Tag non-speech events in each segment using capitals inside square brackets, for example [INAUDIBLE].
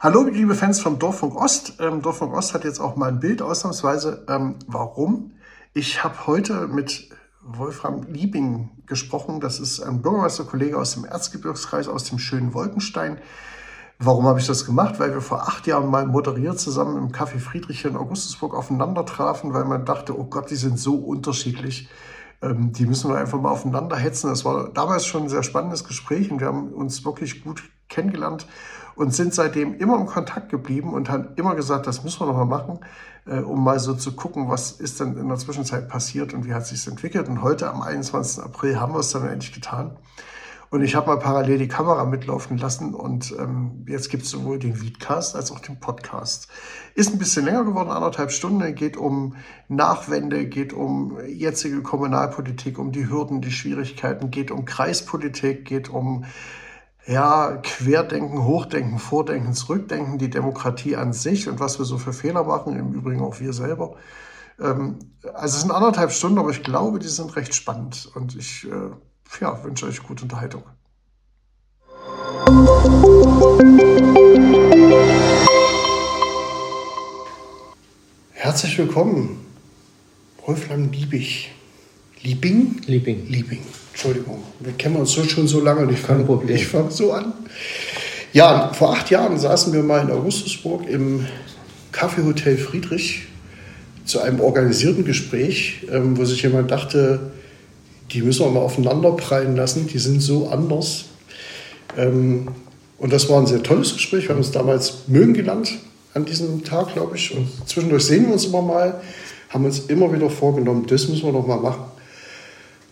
Hallo, liebe Fans vom Dorffunk Ost. Ähm, Dorffunk Ost hat jetzt auch mal ein Bild ausnahmsweise. Ähm, warum? Ich habe heute mit Wolfram Liebing gesprochen. Das ist ein Bürgermeisterkollege aus dem Erzgebirgskreis, aus dem schönen Wolkenstein. Warum habe ich das gemacht? Weil wir vor acht Jahren mal moderiert zusammen im Café Friedrich in Augustusburg aufeinander trafen, weil man dachte, oh Gott, die sind so unterschiedlich. Ähm, die müssen wir einfach mal aufeinander hetzen. Das war damals schon ein sehr spannendes Gespräch und wir haben uns wirklich gut kennengelernt und sind seitdem immer im Kontakt geblieben und haben immer gesagt, das müssen wir noch mal machen, äh, um mal so zu gucken, was ist denn in der Zwischenzeit passiert und wie hat sich entwickelt. Und heute am 21. April haben wir es dann endlich getan. Und ich habe mal parallel die Kamera mitlaufen lassen und ähm, jetzt gibt es sowohl den Videocast als auch den Podcast. Ist ein bisschen länger geworden, anderthalb Stunden, geht um Nachwende, geht um jetzige Kommunalpolitik, um die Hürden, die Schwierigkeiten, geht um Kreispolitik, geht um ja, Querdenken, Hochdenken, Vordenken, Zurückdenken, die Demokratie an sich und was wir so für Fehler machen, im Übrigen auch wir selber. Ähm, also es sind anderthalb Stunden, aber ich glaube, die sind recht spannend und ich äh, ja, wünsche euch gute Unterhaltung. Herzlich willkommen, Wolfgang Liebig. Liebing? Liebing. Liebing. Entschuldigung, wir kennen uns schon so lange und ich fange fang so an. Ja, vor acht Jahren saßen wir mal in Augustusburg im Kaffeehotel Friedrich zu einem organisierten Gespräch, ähm, wo sich jemand dachte, die müssen wir mal aufeinander prallen lassen, die sind so anders. Ähm, und das war ein sehr tolles Gespräch. Wir haben uns damals mögen gelernt an diesem Tag, glaube ich. Und zwischendurch sehen wir uns immer mal, haben uns immer wieder vorgenommen, das müssen wir noch mal machen.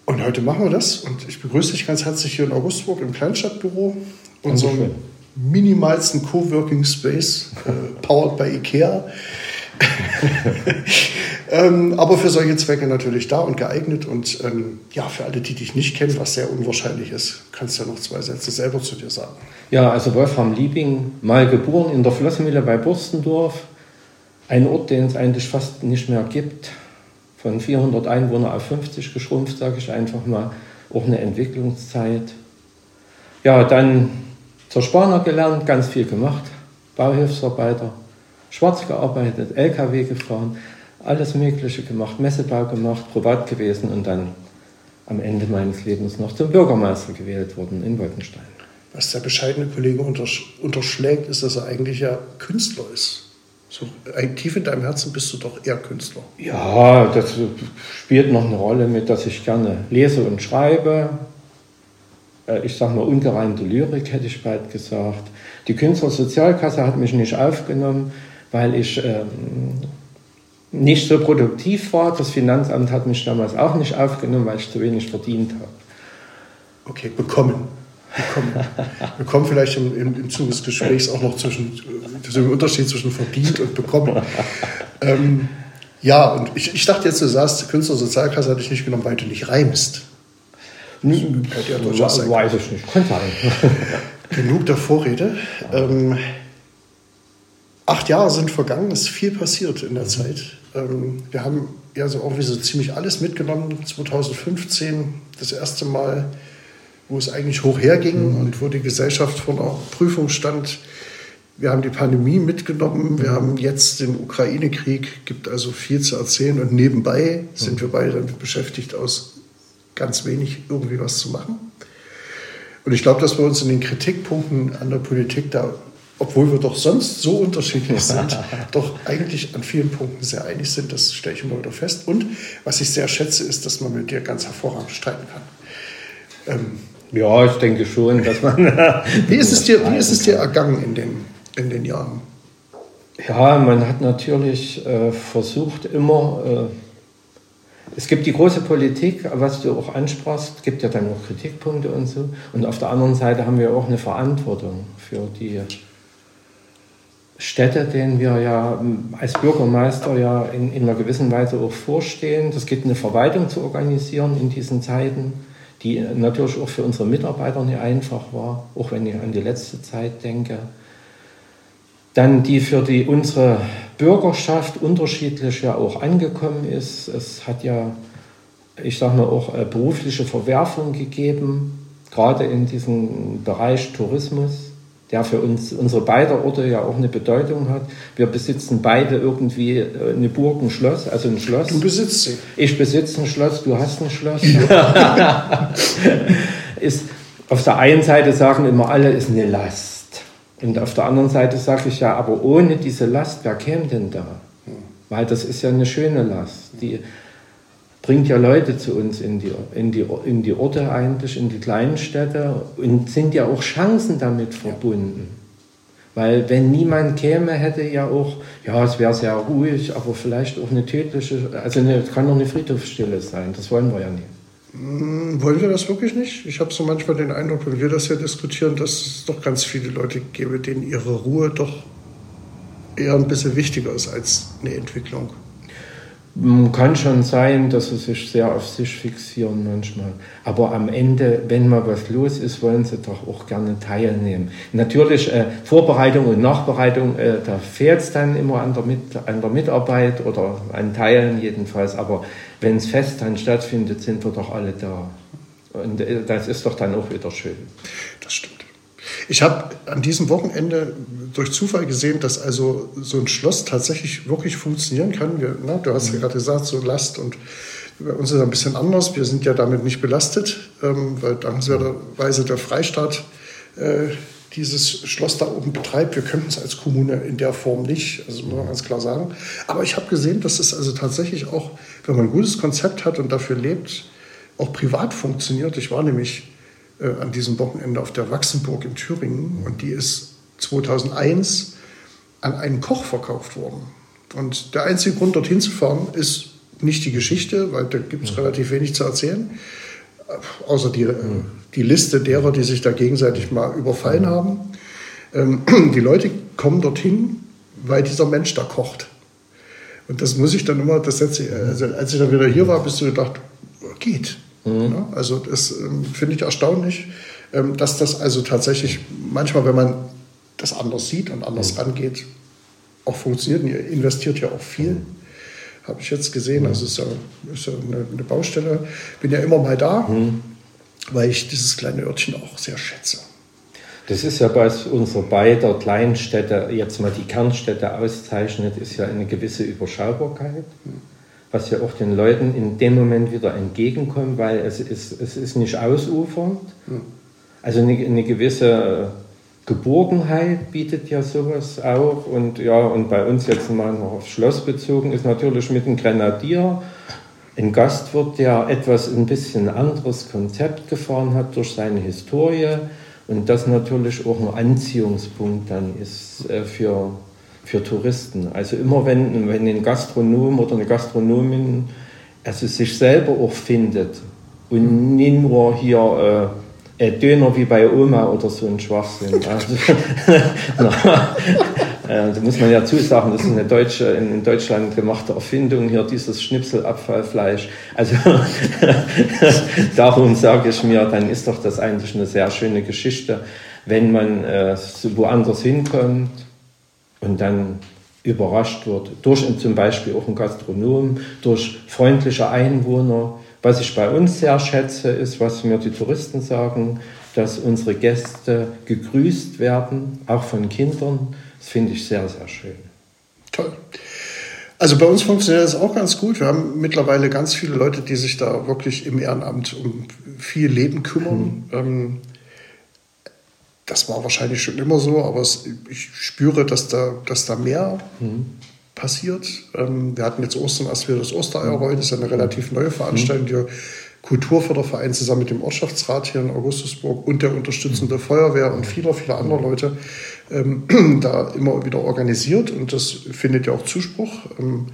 Und heute machen wir das. Und ich begrüße dich ganz herzlich hier in Augustburg im Kleinstadtbüro, unserem minimalsten Coworking Space, äh, powered by IKEA. [LAUGHS] ähm, aber für solche Zwecke natürlich da und geeignet. Und ähm, ja, für alle, die dich nicht kennen, was sehr unwahrscheinlich ist, kannst du ja noch zwei Sätze selber zu dir sagen. Ja, also Wolfram Liebing, mal geboren in der Flossenmühle bei Burstendorf. Ein Ort, den es eigentlich fast nicht mehr gibt von 400 Einwohnern auf 50 geschrumpft, sage ich einfach mal. Auch eine Entwicklungszeit. Ja, dann zur Spaner gelernt, ganz viel gemacht. Bauhilfsarbeiter, schwarz gearbeitet, LKW gefahren, alles Mögliche gemacht, Messebau gemacht, privat gewesen und dann am Ende meines Lebens noch zum Bürgermeister gewählt worden in Wolkenstein. Was der bescheidene Kollege unterschlägt, ist, dass er eigentlich ja Künstler ist. So tief in deinem Herzen bist du doch eher Künstler. Ja, das spielt noch eine Rolle mit, dass ich gerne lese und schreibe. Äh, ich sage mal ungereimte Lyrik, hätte ich bald gesagt. Die Künstlersozialkasse hat mich nicht aufgenommen, weil ich ähm, nicht so produktiv war. Das Finanzamt hat mich damals auch nicht aufgenommen, weil ich zu wenig verdient habe. Okay, bekommen. Bekommen. Wir kommen vielleicht im, im, im Zuge des Gesprächs auch noch zwischen dem Unterschied zwischen verdient und bekommen. Ähm, ja, und ich, ich dachte jetzt, du sagst, Künstlersozialkasse hatte ich nicht genommen, weil du nicht reimst. Hm, ja durchaus weiß ich nicht. Könnte sein. Genug der Vorrede. Ähm, acht Jahre sind vergangen, es ist viel passiert in der Zeit. Ähm, wir haben ja so irgendwie so ziemlich alles mitgenommen. 2015 das erste Mal wo es eigentlich hoch herging mhm. und wo die Gesellschaft vor einer Prüfung stand. Wir haben die Pandemie mitgenommen, wir haben jetzt den Ukraine-Krieg, gibt also viel zu erzählen und nebenbei sind mhm. wir beide damit beschäftigt, aus ganz wenig irgendwie was zu machen. Und ich glaube, dass wir uns in den Kritikpunkten an der Politik da, obwohl wir doch sonst so unterschiedlich sind, [LAUGHS] doch eigentlich an vielen Punkten sehr einig sind. Das stelle ich immer wieder fest. Und was ich sehr schätze, ist, dass man mit dir ganz hervorragend streiten kann. Ähm, ja, ich denke schon, dass man. [LAUGHS] wie, ist es dir, wie ist es dir ergangen in den, in den Jahren? Ja, man hat natürlich äh, versucht, immer. Äh, es gibt die große Politik, was du auch ansprachst, es gibt ja dann auch Kritikpunkte und so. Und auf der anderen Seite haben wir auch eine Verantwortung für die Städte, denen wir ja als Bürgermeister ja in, in einer gewissen Weise auch vorstehen. Das geht eine Verwaltung zu organisieren in diesen Zeiten die natürlich auch für unsere Mitarbeiter nicht einfach war, auch wenn ich an die letzte Zeit denke. Dann die für die, unsere Bürgerschaft unterschiedlich ja auch angekommen ist. Es hat ja ich sage mal, auch äh, berufliche Verwerfung gegeben, gerade in diesem Bereich Tourismus der für uns, unsere beiden Orte ja auch eine Bedeutung hat. Wir besitzen beide irgendwie äh, eine Burg, ein Schloss, also ein Schloss. Du besitzt sie. Ich besitze ein Schloss, du hast ein Schloss. [LAUGHS] ist, auf der einen Seite sagen immer alle, ist eine Last. Und auf der anderen Seite sage ich ja, aber ohne diese Last, wer käme denn da? Weil das ist ja eine schöne Last. Die, bringt ja Leute zu uns in die, in, die, in die Orte eigentlich, in die kleinen Städte und sind ja auch Chancen damit verbunden. Weil wenn niemand käme, hätte ja auch, ja, es wäre sehr ruhig, aber vielleicht auch eine tödliche, also es kann doch eine Friedhofsstille sein, das wollen wir ja nicht. Hm, wollen wir das wirklich nicht? Ich habe so manchmal den Eindruck, wenn wir das ja diskutieren, dass es doch ganz viele Leute gäbe, denen ihre Ruhe doch eher ein bisschen wichtiger ist als eine Entwicklung. Kann schon sein, dass sie sich sehr auf sich fixieren manchmal. Aber am Ende, wenn mal was los ist, wollen sie doch auch gerne teilnehmen. Natürlich, äh, Vorbereitung und Nachbereitung, äh, da fehlt es dann immer an der, Mit an der Mitarbeit oder an Teilen jedenfalls. Aber wenn es fest dann stattfindet, sind wir doch alle da. Und äh, das ist doch dann auch wieder schön. Das stimmt. Ich habe an diesem Wochenende durch Zufall gesehen, dass also so ein Schloss tatsächlich wirklich funktionieren kann. Wir, na, du hast ja mhm. gerade gesagt, so Last und bei uns ist es ein bisschen anders. Wir sind ja damit nicht belastet, ähm, weil dankenswerterweise der Freistaat äh, dieses Schloss da oben betreibt. Wir könnten es als Kommune in der Form nicht, also muss man ganz klar sagen. Aber ich habe gesehen, dass es also tatsächlich auch, wenn man ein gutes Konzept hat und dafür lebt, auch privat funktioniert. Ich war nämlich äh, an diesem Wochenende auf der Wachsenburg in Thüringen und die ist 2001 an einen Koch verkauft worden. Und der einzige Grund, dorthin zu fahren, ist nicht die Geschichte, weil da gibt es relativ wenig zu erzählen, äh, außer die, äh, die Liste derer, die sich da gegenseitig mal überfallen haben. Ähm, [CLEARS THROAT] die Leute kommen dorthin, weil dieser Mensch da kocht. Und das muss ich dann immer, das setze ich, also als ich dann wieder hier war, bist du gedacht, geht. Mhm. Ja, also das ähm, finde ich erstaunlich, ähm, dass das also tatsächlich manchmal, wenn man das anders sieht und anders mhm. angeht, auch funktioniert. Und ihr investiert ja auch viel. Mhm. Habe ich jetzt gesehen. Also es ist ja, ist ja eine, eine, Baustelle. Bin ja immer mal da, mhm. weil ich dieses kleine Örtchen auch sehr schätze. Das ist ja bei unserer beider Kleinstädte, jetzt mal die Kernstädte auszeichnet, ist ja eine gewisse Überschaubarkeit. Mhm was ja auch den Leuten in dem Moment wieder entgegenkommt, weil es ist, es ist nicht ausufernd. Also eine, eine gewisse Geborgenheit bietet ja sowas auch. Und ja, und bei uns jetzt mal noch aufs Schloss bezogen ist natürlich mit dem Grenadier ein Gastwirt, der etwas ein bisschen anderes Konzept gefahren hat durch seine Historie und das natürlich auch ein Anziehungspunkt dann ist äh, für für Touristen. Also immer wenn, wenn ein Gastronom oder eine Gastronomin also sich selber auch findet und nicht nur hier äh, Döner wie bei Oma oder so ein Schwachsinn. Also, [LAUGHS] na, äh, da muss man ja zusagen, das ist eine deutsche, in Deutschland gemachte Erfindung, hier dieses Schnipselabfallfleisch. Also [LAUGHS] darum sage ich mir, dann ist doch das eigentlich eine sehr schöne Geschichte, wenn man äh, woanders hinkommt und dann überrascht wird durch zum Beispiel auch ein Gastronom, durch freundliche Einwohner. Was ich bei uns sehr schätze, ist, was mir die Touristen sagen, dass unsere Gäste gegrüßt werden, auch von Kindern. Das finde ich sehr, sehr schön. Toll. Also bei uns funktioniert das auch ganz gut. Wir haben mittlerweile ganz viele Leute, die sich da wirklich im Ehrenamt um viel Leben kümmern. Mhm. Ähm, das war wahrscheinlich schon immer so, aber es, ich spüre, dass da, dass da mehr mhm. passiert. Ähm, wir hatten jetzt Ostern, als wir das Ostereier rollen, das ist eine relativ neue Veranstaltung, mhm. die Kulturförderverein zusammen mit dem Ortschaftsrat hier in Augustusburg und der unterstützende mhm. Feuerwehr und viele, viele andere Leute ähm, [CLEARS THROAT] da immer wieder organisiert und das findet ja auch Zuspruch. Ähm,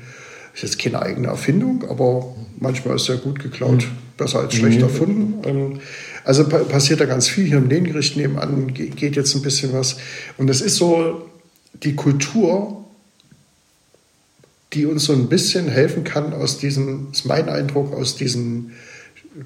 ist jetzt keine eigene Erfindung, aber manchmal ist ja gut geklaut, mhm. besser als schlecht mhm. erfunden. Ähm, also passiert da ganz viel. Hier im Lehngericht nebenan geht jetzt ein bisschen was. Und es ist so die Kultur, die uns so ein bisschen helfen kann aus diesem, ist mein Eindruck, aus diesem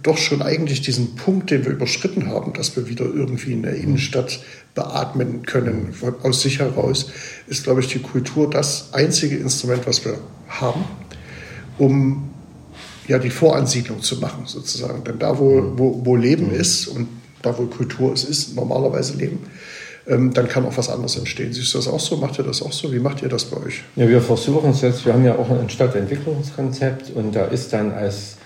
doch schon eigentlich diesen Punkt, den wir überschritten haben, dass wir wieder irgendwie in der Innenstadt beatmen können, aus sich heraus, ist, glaube ich, die Kultur das einzige Instrument, was wir haben, um ja, die Voransiedlung zu machen, sozusagen. Denn da, wo, mhm. wo, wo Leben mhm. ist und da, wo Kultur es ist, normalerweise Leben, ähm, dann kann auch was anderes entstehen. Siehst du das auch so? Macht ihr das auch so? Wie macht ihr das bei euch? Ja, wir versuchen es jetzt. Wir haben ja auch ein Stadtentwicklungskonzept und da ist dann als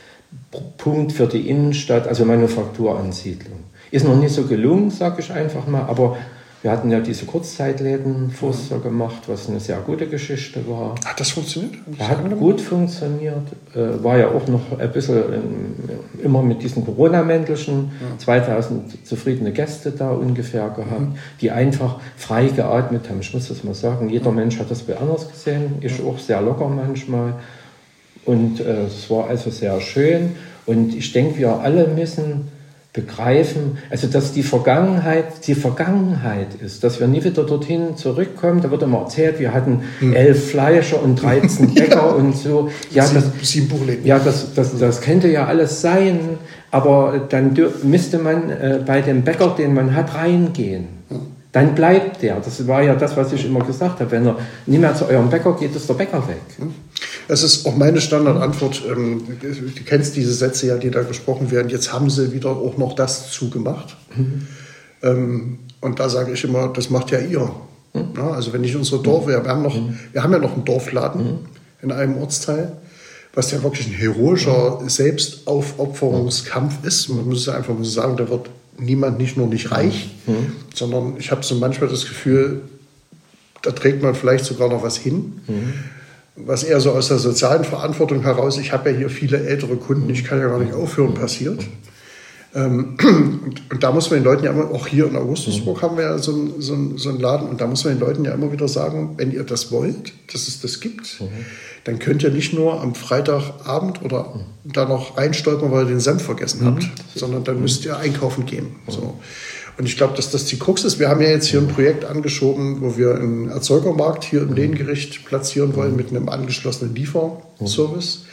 Punkt für die Innenstadt, also Manufakturansiedlung. Ist noch nicht so gelungen, sage ich einfach mal, aber wir hatten ja diese Kurzzeitläden Forster gemacht, was eine sehr gute Geschichte war. Hat das funktioniert? Das hat gut funktioniert. Äh, war ja auch noch ein bisschen ähm, immer mit diesen Corona-Mäntelchen. Ja. 2000 zufriedene Gäste da ungefähr gehabt, mhm. die einfach frei geatmet haben. Ich muss das mal sagen, jeder mhm. Mensch hat das bei anders gesehen. Ich auch sehr locker manchmal. Und äh, es war also sehr schön. Und ich denke, wir alle müssen begreifen, also dass die Vergangenheit die Vergangenheit ist, dass wir nie wieder dorthin zurückkommen. Da wird immer erzählt, wir hatten hm. elf Fleischer und 13 [LAUGHS] Bäcker ja. und so. Ja, das, ja das, das, das könnte ja alles sein, aber dann müsste man äh, bei dem Bäcker, den man hat, reingehen. Hm dann bleibt der. Das war ja das, was ich immer gesagt habe. Wenn er nicht mehr zu eurem Bäcker geht, ist der Bäcker weg. Das ist auch meine Standardantwort. Ähm, du kennst diese Sätze ja, die da gesprochen werden. Jetzt haben sie wieder auch noch das zugemacht. Mhm. Und da sage ich immer, das macht ja ihr. Mhm. Also wenn ich unsere Dorf, wir haben, noch, mhm. wir haben ja noch einen Dorfladen mhm. in einem Ortsteil, was ja wirklich ein heroischer Selbstaufopferungskampf ist. Man muss einfach mal sagen, da wird niemand nicht nur nicht reich, mhm. sondern ich habe so manchmal das Gefühl, da trägt man vielleicht sogar noch was hin. Mhm. Was eher so aus der sozialen Verantwortung heraus, ich habe ja hier viele ältere Kunden, ich kann ja gar nicht aufhören, passiert. Ähm, und, und, da muss man den Leuten ja immer, auch hier in Augustusburg haben wir ja so, ein, so, ein, so einen Laden, und da muss man den Leuten ja immer wieder sagen, wenn ihr das wollt, dass es das gibt, mhm. dann könnt ihr nicht nur am Freitagabend oder mhm. da noch reinstolpern, weil ihr den Senf vergessen mhm. habt, sondern dann müsst ihr einkaufen gehen. So. Und ich glaube, dass das die Krux ist. Wir haben ja jetzt hier ein Projekt angeschoben, wo wir einen Erzeugermarkt hier im Lehngericht platzieren wollen mit einem angeschlossenen Lieferservice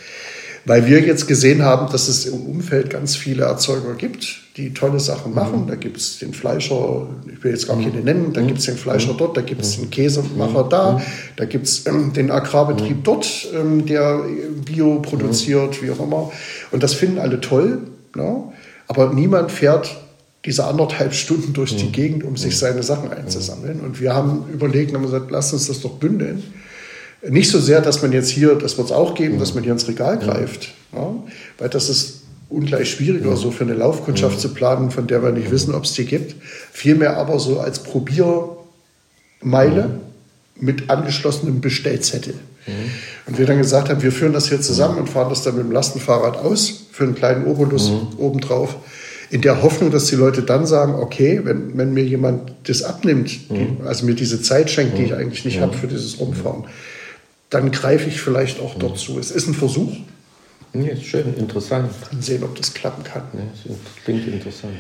weil wir jetzt gesehen haben, dass es im Umfeld ganz viele Erzeuger gibt, die tolle Sachen machen. Mhm. Da gibt es den Fleischer, ich will jetzt gar keine nennen, da mhm. gibt es den Fleischer mhm. dort, da gibt es den Käsemacher da, da gibt es ähm, den Agrarbetrieb dort, ähm, der Bio produziert, wie auch immer. Und das finden alle toll, ne? aber niemand fährt diese anderthalb Stunden durch die Gegend, um sich seine Sachen einzusammeln. Und wir haben überlegt und haben gesagt, lass uns das doch bündeln. Nicht so sehr, dass man jetzt hier, das wird es auch geben, dass man hier ins Regal greift, ja, weil das ist ungleich schwieriger, so für eine Laufkundschaft zu planen, von der wir nicht wissen, ob es die gibt. Vielmehr aber so als Probiermeile mit angeschlossenem Bestellzettel. Und wir dann gesagt haben, wir führen das hier zusammen und fahren das dann mit dem Lastenfahrrad aus für einen kleinen Obolus mhm. obendrauf in der Hoffnung, dass die Leute dann sagen, okay, wenn, wenn mir jemand das abnimmt, die, also mir diese Zeit schenkt, die ich eigentlich nicht habe für dieses Rumfahren, dann greife ich vielleicht auch dort zu. Es ist ein Versuch. Ja, schön, interessant. Dann sehen, ob das klappen kann. Das klingt interessant.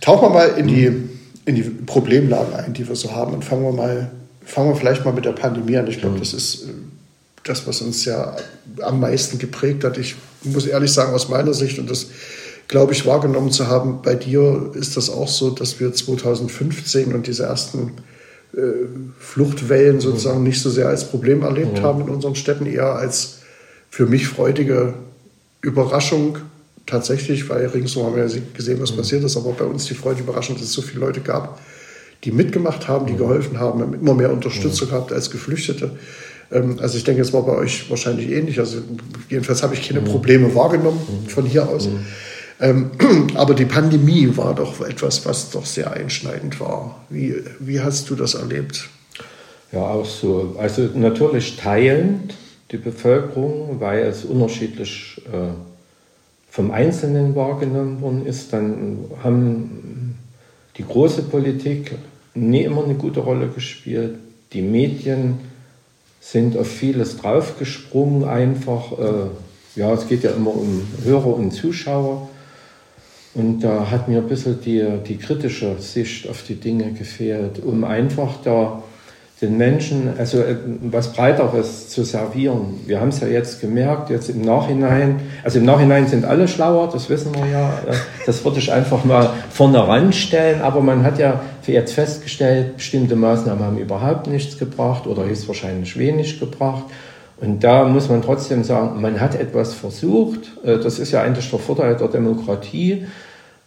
Tauchen wir mal in die, in die Problemlagen ein, die wir so haben und fangen wir mal, fangen wir vielleicht mal mit der Pandemie an. Ich glaube, mhm. das ist äh, das, was uns ja am meisten geprägt hat. Ich muss ehrlich sagen, aus meiner Sicht, und das glaube ich wahrgenommen zu haben, bei dir ist das auch so, dass wir 2015 und diese ersten äh, Fluchtwellen sozusagen nicht so sehr als Problem erlebt ja. haben in unseren Städten, eher als für mich freudige Überraschung tatsächlich, weil ringsum haben wir ja gesehen, was passiert ist, aber bei uns die freudige Überraschung, dass es so viele Leute gab, die mitgemacht haben, die geholfen haben, haben immer mehr Unterstützung gehabt als Geflüchtete. Ähm, also ich denke, es war bei euch wahrscheinlich ähnlich. Also jedenfalls habe ich keine Probleme wahrgenommen von hier aus. Ähm, [CLEARS THROAT] aber die Pandemie war doch etwas, was doch sehr einschneidend war. Wie, wie hast du das erlebt? Ja, auch so. Also natürlich teilend die Bevölkerung, weil es unterschiedlich äh, vom Einzelnen wahrgenommen worden ist. Dann haben die große Politik nie immer eine gute Rolle gespielt. Die Medien sind auf vieles draufgesprungen, einfach. Äh, ja, es geht ja immer um Hörer und Zuschauer. Und da hat mir ein bisschen die, die kritische Sicht auf die Dinge gefehlt, um einfach da den Menschen also äh, was Breiteres zu servieren. Wir haben es ja jetzt gemerkt, jetzt im Nachhinein, also im Nachhinein sind alle schlauer, das wissen wir ja, äh, das würde ich einfach mal vorne ranstellen, aber man hat ja jetzt festgestellt, bestimmte Maßnahmen haben überhaupt nichts gebracht oder ist wahrscheinlich wenig gebracht. Und da muss man trotzdem sagen, man hat etwas versucht. Äh, das ist ja eigentlich der Vorteil der Demokratie.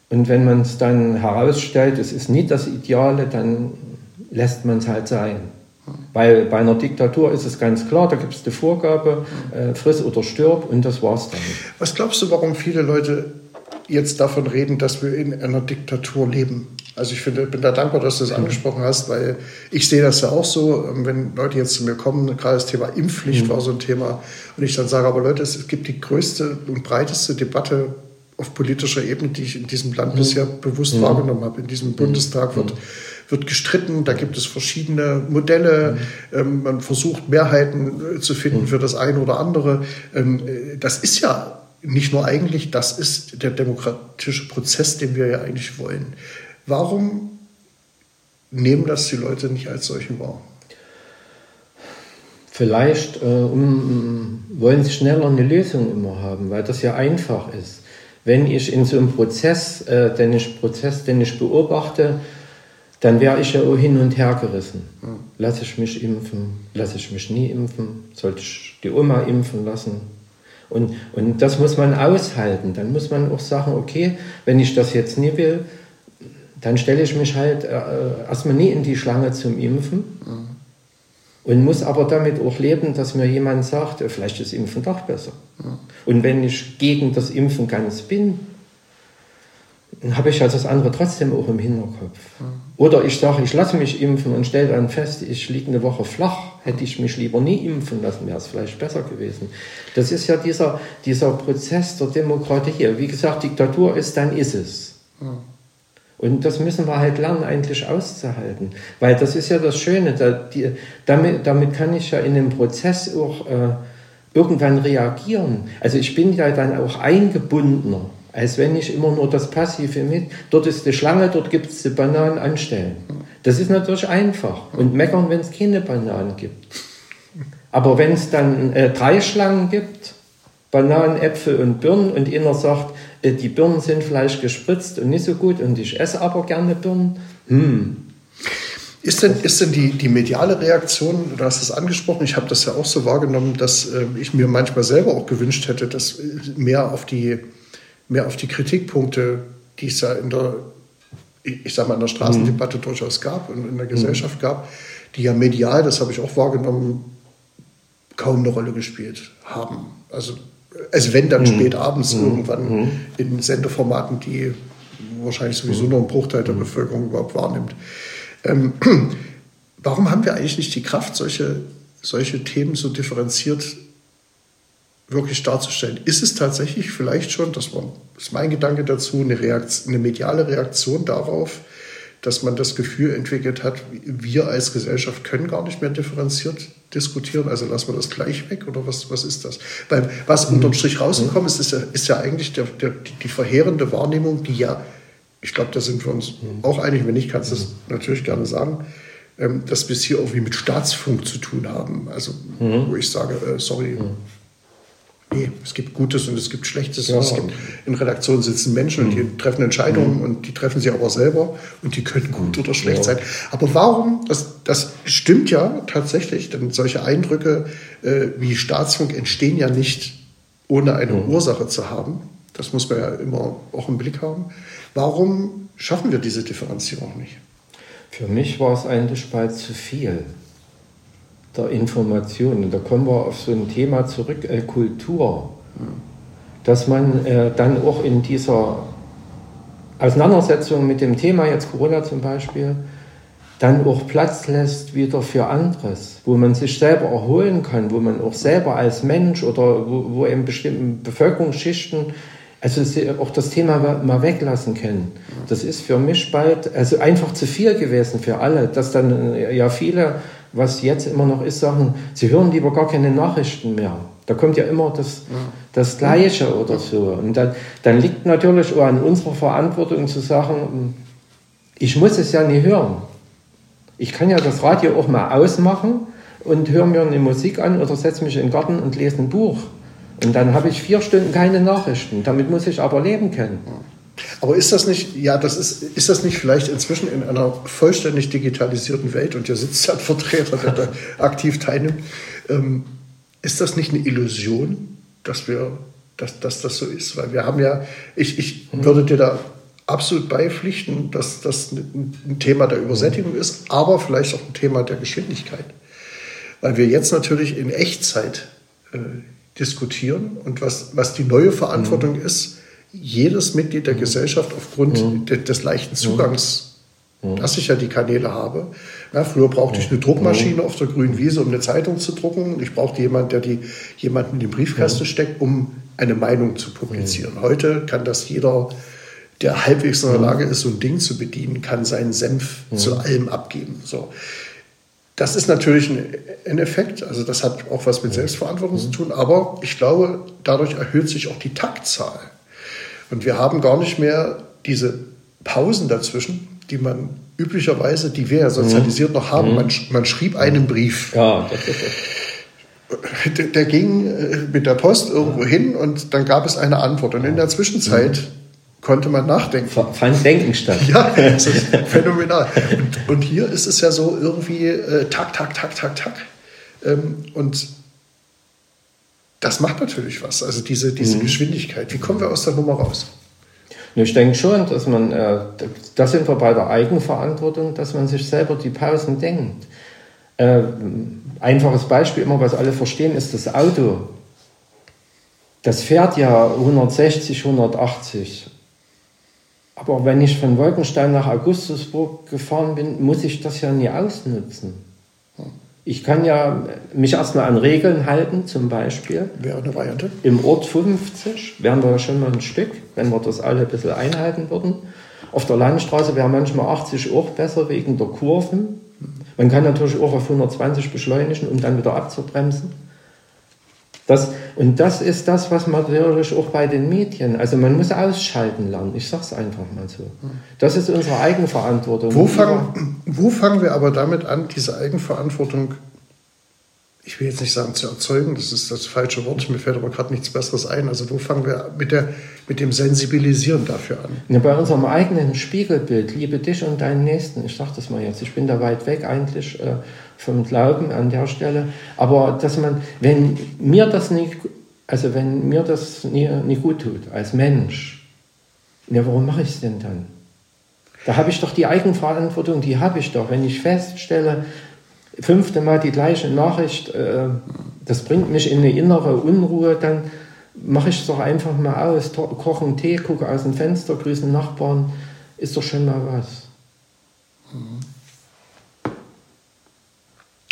Und wenn man es dann herausstellt, es ist nicht das Ideale, dann lässt man es halt sein. Weil bei einer Diktatur ist es ganz klar, da gibt es die Vorgabe, äh, friss oder stirb und das war's dann. Was glaubst du, warum viele Leute jetzt davon reden, dass wir in einer Diktatur leben? Also ich finde, bin da dankbar, dass du das angesprochen hast, weil ich sehe das ja auch so, wenn Leute jetzt zu mir kommen, gerade das Thema Impfpflicht mhm. war so ein Thema, und ich dann sage, aber Leute, es gibt die größte und breiteste Debatte auf politischer Ebene, die ich in diesem Land mhm. bisher bewusst mhm. wahrgenommen habe. In diesem mhm. Bundestag wird, wird gestritten, da gibt es verschiedene Modelle, mhm. ähm, man versucht Mehrheiten äh, zu finden mhm. für das eine oder andere. Ähm, äh, das ist ja nicht nur eigentlich, das ist der demokratische Prozess, den wir ja eigentlich wollen. Warum nehmen das die Leute nicht als solchen wahr? Vielleicht äh, um, wollen sie schneller eine Lösung immer haben, weil das ja einfach ist. Wenn ich in so einem Prozess, äh, den ich, Prozess, den ich beobachte, dann wäre ich ja auch hin und her gerissen. Hm. Lasse ich mich impfen, lasse ich mich nie impfen, sollte ich die Oma impfen lassen. Und, und das muss man aushalten. Dann muss man auch sagen, okay, wenn ich das jetzt nie will, dann stelle ich mich halt äh, erstmal nie in die Schlange zum Impfen mhm. und muss aber damit auch leben, dass mir jemand sagt, äh, vielleicht ist Impfen doch besser. Mhm. Und wenn ich gegen das Impfen ganz bin, dann habe ich ja das andere trotzdem auch im Hinterkopf. Mhm. Oder ich sage, ich lasse mich impfen und stelle dann fest, ich liege eine Woche flach, hätte ich mich lieber nie impfen lassen, wäre es vielleicht besser gewesen. Das ist ja dieser, dieser Prozess der Demokratie. Wie gesagt, Diktatur ist, dann ist es. Und das müssen wir halt lernen, eigentlich auszuhalten. Weil das ist ja das Schöne, da, die, damit, damit kann ich ja in dem Prozess auch äh, irgendwann reagieren. Also ich bin ja dann auch eingebundener, als wenn ich immer nur das Passive mit, dort ist die Schlange, dort gibt es die Bananen anstellen. Das ist natürlich einfach. Und meckern, wenn es keine Bananen gibt. Aber wenn es dann äh, drei Schlangen gibt, Bananen, Äpfel und Birnen und einer sagt, die Birnen sind vielleicht gespritzt und nicht so gut und ich esse aber gerne Birnen. Hm. Ist denn, ist denn die, die mediale Reaktion, du hast es angesprochen, ich habe das ja auch so wahrgenommen, dass äh, ich mir manchmal selber auch gewünscht hätte, dass äh, mehr auf die, mehr auf die Kritikpunkte, die es ja in der, ich sag mal, in der Straßendebatte mhm. durchaus gab und in der Gesellschaft mhm. gab, die ja medial, das habe ich auch wahrgenommen, kaum eine Rolle gespielt haben. Also also wenn dann mhm. spät abends mhm. irgendwann mhm. in Sendeformaten, die wahrscheinlich sowieso nur ein Bruchteil der mhm. Bevölkerung überhaupt wahrnimmt. Ähm, [CLEARS THROAT] warum haben wir eigentlich nicht die Kraft, solche, solche Themen so differenziert wirklich darzustellen? Ist es tatsächlich vielleicht schon, das war, ist mein Gedanke dazu, eine, Reaktion, eine mediale Reaktion darauf, dass man das Gefühl entwickelt hat, wir als Gesellschaft können gar nicht mehr differenziert diskutieren, also lassen wir das gleich weg oder was, was ist das? Weil was mhm. unterm Strich rausgekommen ist, ist ja, ist ja eigentlich der, der, die verheerende Wahrnehmung, die ja, ich glaube, da sind wir uns mhm. auch einig, wenn nicht, kannst du das mhm. natürlich gerne sagen, ähm, dass wir es hier irgendwie mit Staatsfunk zu tun haben. Also, mhm. wo ich sage, äh, sorry, mhm. Nee, es gibt Gutes und es gibt Schlechtes. Ja. Es gibt, in Redaktionen sitzen Menschen mhm. und die treffen Entscheidungen mhm. und die treffen sie aber selber und die können gut oder schlecht ja. sein. Aber warum, das, das stimmt ja tatsächlich, denn solche Eindrücke äh, wie Staatsfunk entstehen ja nicht ohne eine mhm. Ursache zu haben. Das muss man ja immer auch im Blick haben. Warum schaffen wir diese Differenzierung nicht? Für mich war es eigentlich bald zu viel der Information. Und da kommen wir auf so ein Thema zurück, äh, Kultur. Dass man äh, dann auch in dieser Auseinandersetzung mit dem Thema, jetzt Corona zum Beispiel, dann auch Platz lässt wieder für anderes, wo man sich selber erholen kann, wo man auch selber als Mensch oder wo, wo in bestimmten Bevölkerungsschichten also auch das Thema mal weglassen können. Das ist für mich bald also einfach zu viel gewesen für alle, dass dann äh, ja viele was jetzt immer noch ist, sagen, sie hören lieber gar keine Nachrichten mehr. Da kommt ja immer das, ja. das Gleiche oder so. Und dann, dann liegt natürlich auch an unserer Verantwortung zu sagen, ich muss es ja nicht hören. Ich kann ja das Radio auch mal ausmachen und höre mir eine Musik an oder setze mich in den Garten und lese ein Buch. Und dann habe ich vier Stunden keine Nachrichten. Damit muss ich aber leben können. Aber ist das nicht, ja, das ist, ist das nicht vielleicht inzwischen in einer vollständig digitalisierten Welt und hier sitzt ein Vertreter, der da [LAUGHS] aktiv teilnimmt, ähm, ist das nicht eine Illusion, dass wir, dass, dass das so ist? Weil wir haben ja, ich, ich würde dir da absolut beipflichten, dass das ein Thema der Übersättigung ist, aber vielleicht auch ein Thema der Geschwindigkeit. Weil wir jetzt natürlich in Echtzeit äh, diskutieren und was, was die neue Verantwortung mhm. ist, jedes Mitglied der mhm. Gesellschaft aufgrund mhm. de, des leichten Zugangs, mhm. dass ich ja die Kanäle habe. Ja, früher brauchte ich eine Druckmaschine auf der grünen Wiese, um eine Zeitung zu drucken. Ich brauchte jemanden, der die jemanden in den Briefkasten steckt, um eine Meinung zu publizieren. Heute kann das jeder, der halbwegs in der Lage ist, so ein Ding zu bedienen, kann seinen Senf zu allem abgeben. So. Das ist natürlich ein Effekt, also das hat auch was mit Selbstverantwortung zu tun, aber ich glaube, dadurch erhöht sich auch die Taktzahl. Und wir haben gar nicht mehr diese Pausen dazwischen, die man üblicherweise, die wir ja sozialisiert noch haben. Mhm. Man, man, schrieb einen Brief. Ja, das ist es. Der, der ging äh, mit der Post irgendwo hin und dann gab es eine Antwort. Und in der Zwischenzeit mhm konnte man nachdenken. Fand Denken statt. Ja, das ist phänomenal. Und, und, hier ist es ja so irgendwie äh, tak, tak, tak, tak, tak. Ähm, und das macht natürlich was, also diese, diese mhm. Geschwindigkeit. Wie kommen wir aus der Nummer raus? Ich denke schon, dass man, äh, da sind wir bei der Eigenverantwortung, dass man sich selber die Pausen denkt. Äh, einfaches Beispiel, immer was alle verstehen, ist das Auto. Das fährt ja 160, 180 aber wenn ich von Wolkenstein nach Augustusburg gefahren bin, muss ich das ja nie ausnutzen. Ich kann ja mich erstmal an Regeln halten, zum Beispiel. Wäre eine Variante. Im Ort 50 wären wir ja schon mal ein Stück, wenn wir das alle ein bisschen einhalten würden. Auf der Landstraße wäre manchmal 80 auch besser wegen der Kurven. Man kann natürlich auch auf 120 beschleunigen, um dann wieder abzubremsen. Das, und das ist das, was man natürlich auch bei den Medien, also man muss ausschalten lernen, ich sage es einfach mal so. Das ist unsere Eigenverantwortung. Wo fangen, wo fangen wir aber damit an, diese Eigenverantwortung ich will jetzt nicht sagen zu erzeugen, das ist das falsche Wort, mir fällt aber gerade nichts Besseres ein. Also wo fangen wir mit, der, mit dem Sensibilisieren dafür an? Bei unserem eigenen Spiegelbild, liebe dich und deinen Nächsten, ich sage das mal jetzt, ich bin da weit weg eigentlich äh, vom Glauben an der Stelle, aber dass man, wenn mir das nicht, also wenn mir das nie, nie gut tut als Mensch, ja, warum mache ich es denn dann? Da habe ich doch die Eigenverantwortung, die habe ich doch. Wenn ich feststelle, fünfte Mal die gleiche Nachricht, äh, das bringt mich in eine innere Unruhe, dann mache ich es doch einfach mal aus, koche einen Tee, gucke aus dem Fenster, grüße Nachbarn, ist doch schon mal was. Mhm.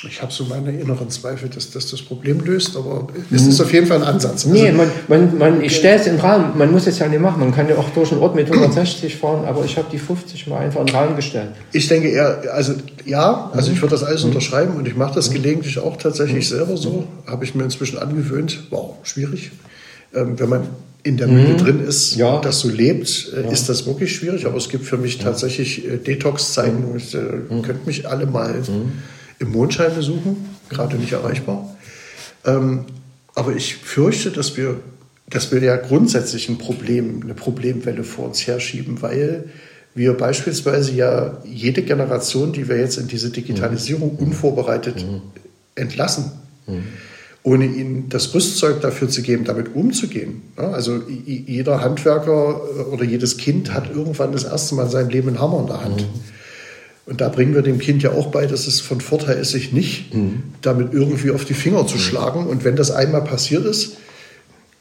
Ich habe so meine inneren Zweifel, dass das das Problem löst, aber es ist auf jeden Fall ein Ansatz. Also, nee, man, man, man, ich stelle es in den Raum, man muss es ja nicht machen. Man kann ja auch durch den Ort mit [CLEARS THROAT] 160 fahren, aber ich habe die 50 mal einfach in den Raum gestellt. Ich denke eher, also ja, also ich würde das alles mhm. unterschreiben und ich mache das gelegentlich auch tatsächlich mhm. selber so. Habe ich mir inzwischen angewöhnt. Wow, schwierig. Ähm, wenn man in der Mühle mhm. drin ist ja. und das so lebt, äh, ja. ist das wirklich schwierig. Aber es gibt für mich tatsächlich äh, Detox-Zeiten. Mhm. Ich äh, mhm. könnt mich alle mal mhm im Mondschein besuchen, gerade nicht erreichbar. Ähm, aber ich fürchte, dass wir, dass wir ja grundsätzlich ein Problem, eine Problemwelle vor uns herschieben, weil wir beispielsweise ja jede Generation, die wir jetzt in diese Digitalisierung mhm. unvorbereitet mhm. entlassen, mhm. ohne ihnen das Rüstzeug dafür zu geben, damit umzugehen. Also jeder Handwerker oder jedes Kind hat irgendwann das erste Mal in seinem Leben einen Hammer in der Hand. Mhm. Und da bringen wir dem Kind ja auch bei, dass es von Vorteil ist, sich nicht mhm. damit irgendwie auf die Finger zu mhm. schlagen. Und wenn das einmal passiert ist,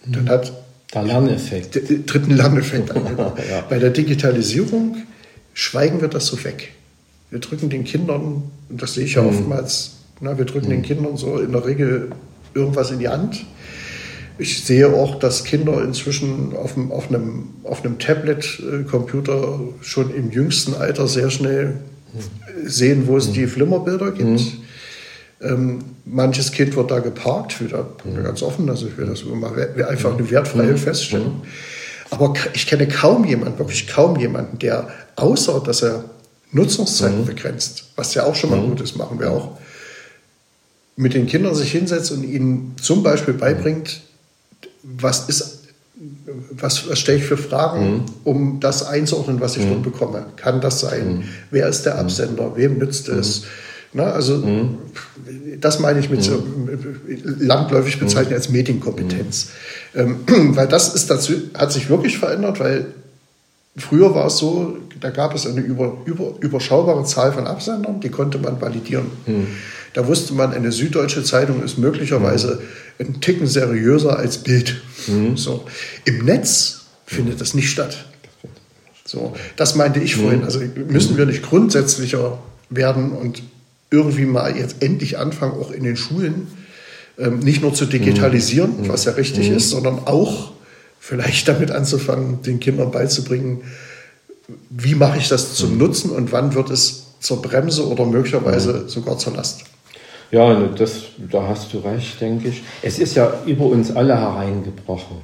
dann hat der Lerneffekt. Tritt ein Lerneffekt [LAUGHS] an. ja. Bei der Digitalisierung schweigen wir das so weg. Wir drücken den Kindern, und das sehe ich ja mhm. oftmals, na, wir drücken mhm. den Kindern so in der Regel irgendwas in die Hand. Ich sehe auch, dass Kinder inzwischen auf einem, auf einem, auf einem Tablet-Computer schon im jüngsten Alter sehr schnell sehen, wo es mhm. die Flimmerbilder gibt. Mhm. Ähm, manches Kind wird da geparkt, wieder mhm. ganz offen, also ich will das immer einfach eine wertfreie. Feststellung. Aber ich kenne kaum jemanden, wirklich kaum jemanden, der außer, dass er Nutzungszeiten begrenzt, was ja auch schon mal gut ist, machen wir auch, mit den Kindern sich hinsetzt und ihnen zum Beispiel beibringt, was ist was, was stelle ich für Fragen, mhm. um das einzuordnen, was ich mhm. dort bekomme? Kann das sein? Mhm. Wer ist der mhm. Absender? Wem nützt es? Na, also mhm. das meine ich mit so landläufig bezeichnet als Medienkompetenz. Ähm, [CLEARS THROAT] weil das ist dazu, hat sich wirklich verändert, weil früher war es so, da gab es eine über, über, überschaubare Zahl von Absendern, die konnte man validieren. Mhm. Da wusste man, eine süddeutsche Zeitung ist möglicherweise mhm. ein Ticken seriöser als Bild. Mhm. So. Im Netz findet das nicht statt. So, das meinte ich mhm. vorhin. Also müssen wir nicht grundsätzlicher werden und irgendwie mal jetzt endlich anfangen, auch in den Schulen ähm, nicht nur zu digitalisieren, mhm. was ja richtig mhm. ist, sondern auch vielleicht damit anzufangen, den Kindern beizubringen, wie mache ich das zum mhm. Nutzen und wann wird es zur Bremse oder möglicherweise mhm. sogar zur Last. Ja, das, da hast du recht, denke ich. Es ist ja über uns alle hereingebrochen.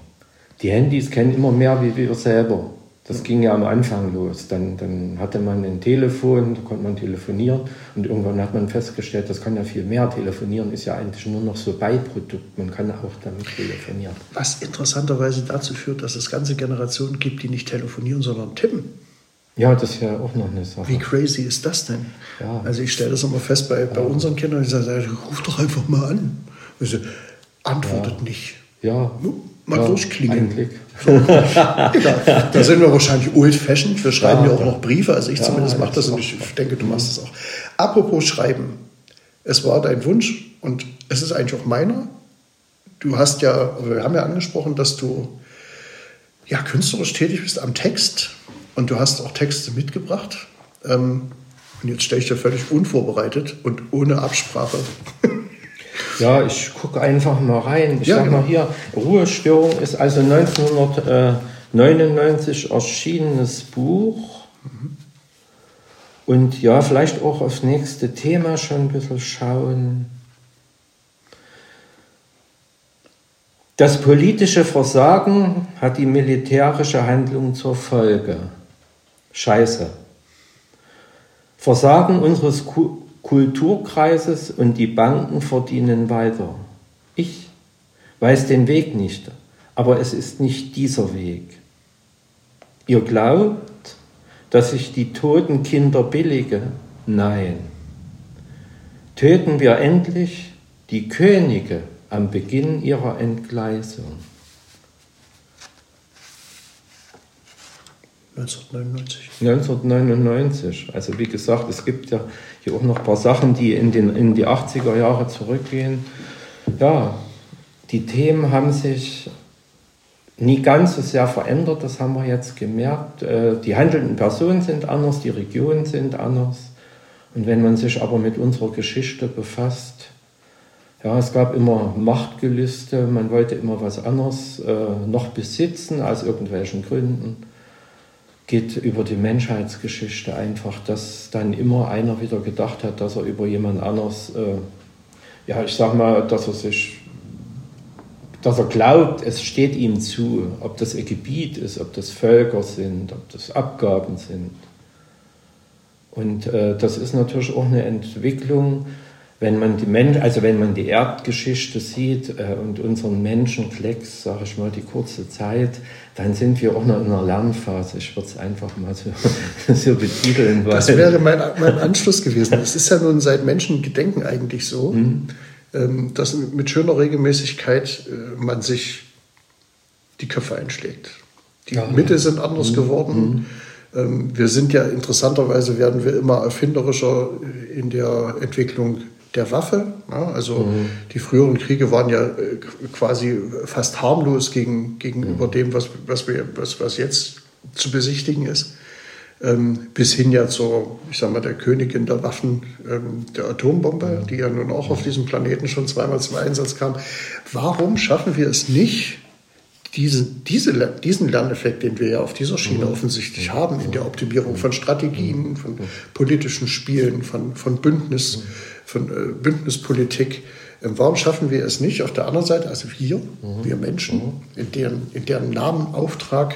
Die Handys kennen immer mehr wie wir selber. Das ging ja am Anfang los. Dann, dann hatte man ein Telefon, da konnte man telefonieren und irgendwann hat man festgestellt, das kann ja viel mehr. Telefonieren ist ja eigentlich nur noch so Beiprodukt. Man kann auch damit telefonieren. Was interessanterweise dazu führt, dass es ganze Generationen gibt, die nicht telefonieren, sondern tippen. Ja, das ist ja auch noch eine Sache. Wie crazy ist das denn? Ja. Also ich stelle das immer fest bei, bei unseren Kindern, die sagen, ruf doch einfach mal an. Also, antwortet ja. nicht. Ja. Mal ja, durchklingeln. [LAUGHS] da sind wir wahrscheinlich old-fashioned. Wir schreiben ja, ja auch noch Briefe. Also ich ja, zumindest mache das und ich denke, du machst das auch. Apropos Schreiben. Es war dein Wunsch und es ist eigentlich auch meiner. Du hast ja, wir haben ja angesprochen, dass du ja künstlerisch tätig bist am Text und du hast auch Texte mitgebracht. Ähm, und jetzt stelle ich dir völlig unvorbereitet und ohne Absprache [LAUGHS] Ja, ich gucke einfach mal rein. Ich ja, sag mal genau. hier, Ruhestörung ist also 1999 erschienenes Buch. Mhm. Und ja, vielleicht auch aufs nächste Thema schon ein bisschen schauen. Das politische Versagen hat die militärische Handlung zur Folge. Scheiße. Versagen unseres Kulturkreises und die Banken verdienen weiter. Ich weiß den Weg nicht, aber es ist nicht dieser Weg. Ihr glaubt, dass ich die toten Kinder billige? Nein. Töten wir endlich die Könige am Beginn ihrer Entgleisung. 1999. 1999. Also wie gesagt, es gibt ja hier auch noch ein paar Sachen, die in, den, in die 80er Jahre zurückgehen. Ja, die Themen haben sich nie ganz so sehr verändert, das haben wir jetzt gemerkt. Äh, die handelnden Personen sind anders, die Regionen sind anders. Und wenn man sich aber mit unserer Geschichte befasst, ja, es gab immer Machtgelüste, man wollte immer was anderes äh, noch besitzen aus irgendwelchen Gründen geht über die Menschheitsgeschichte einfach, dass dann immer einer wieder gedacht hat, dass er über jemand anders, äh, ja, ich sag mal, dass er sich, dass er glaubt, es steht ihm zu, ob das ein Gebiet ist, ob das Völker sind, ob das Abgaben sind. Und äh, das ist natürlich auch eine Entwicklung, wenn man die Mensch, also wenn man die Erdgeschichte sieht äh, und unseren Menschenklecks, sage ich mal, die kurze Zeit, dann sind wir auch noch in einer Lernphase. Ich würde es einfach mal so, [LAUGHS] so betiteln. das wäre mein, mein Anschluss gewesen. Es ist ja nun seit Menschengedenken eigentlich so, mhm. ähm, dass mit schöner Regelmäßigkeit äh, man sich die Köpfe einschlägt. Die ja, Mitte sind anders mhm. geworden. Mhm. Ähm, wir sind ja interessanterweise werden wir immer erfinderischer in der Entwicklung der Waffe. Ja, also mhm. die früheren Kriege waren ja äh, quasi fast harmlos gegen, gegenüber mhm. dem, was, was, wir, was, was jetzt zu besichtigen ist. Ähm, bis hin ja zur, ich sag mal, der Königin der Waffen, ähm, der Atombombe, die ja nun auch auf diesem Planeten schon zweimal zum Einsatz kam. Warum schaffen wir es nicht, diese, diese, diesen Lerneffekt, den wir ja auf dieser Schiene mhm. offensichtlich haben, in der Optimierung von Strategien, von politischen Spielen, von, von Bündnis, von äh, Bündnispolitik. Ähm, warum schaffen wir es nicht auf der anderen Seite, also wir, mhm. wir Menschen, mhm. in, deren, in deren Namen, Auftrag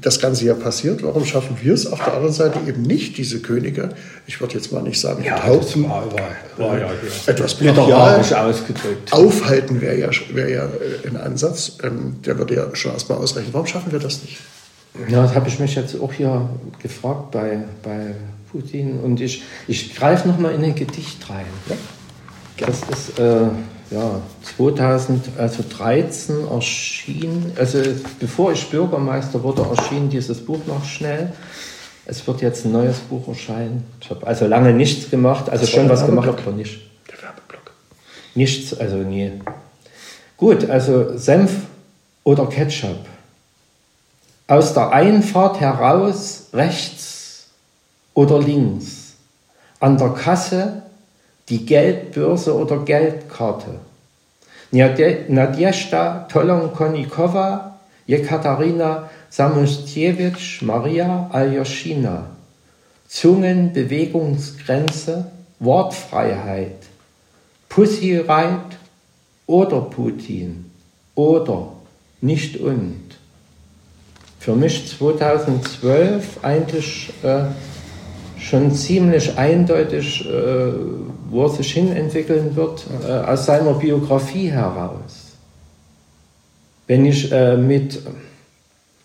das Ganze ja passiert, warum schaffen wir es auf der anderen Seite eben nicht, diese Könige, ich würde jetzt mal nicht sagen, ja, enthaupten, war, war, war, ja, etwas brutal ausgedrückt. Aufhalten wäre ja, wär ja äh, ein Ansatz, ähm, der würde ja schon erstmal ausreichen. Warum schaffen wir das nicht? Ja, das habe ich mich jetzt auch hier gefragt bei, bei Putin. Und ich, ich greife nochmal in ein Gedicht rein. Ja. Das ist äh, ja, 2013 erschien, also bevor ich Bürgermeister wurde, erschien dieses Buch noch schnell. Es wird jetzt ein neues Buch erscheinen. Ich habe also lange nichts gemacht, also das schon was gemacht, aber nicht. Der Werbeblock. Nichts, also nie. Gut, also Senf oder Ketchup. Aus der Einfahrt heraus, rechts oder links. An der Kasse die Geldbörse oder Geldkarte. Nadjesta Tolonkonikova, Jekaterina Samustjewitsch, Maria Aljoschina. Zungenbewegungsgrenze, Wortfreiheit. Pussy Reit oder Putin oder nicht und. Für mich 2012 eigentlich äh, schon ziemlich eindeutig, äh, wo er sich hin entwickeln wird, äh, aus seiner Biografie heraus. Wenn ich äh, mit,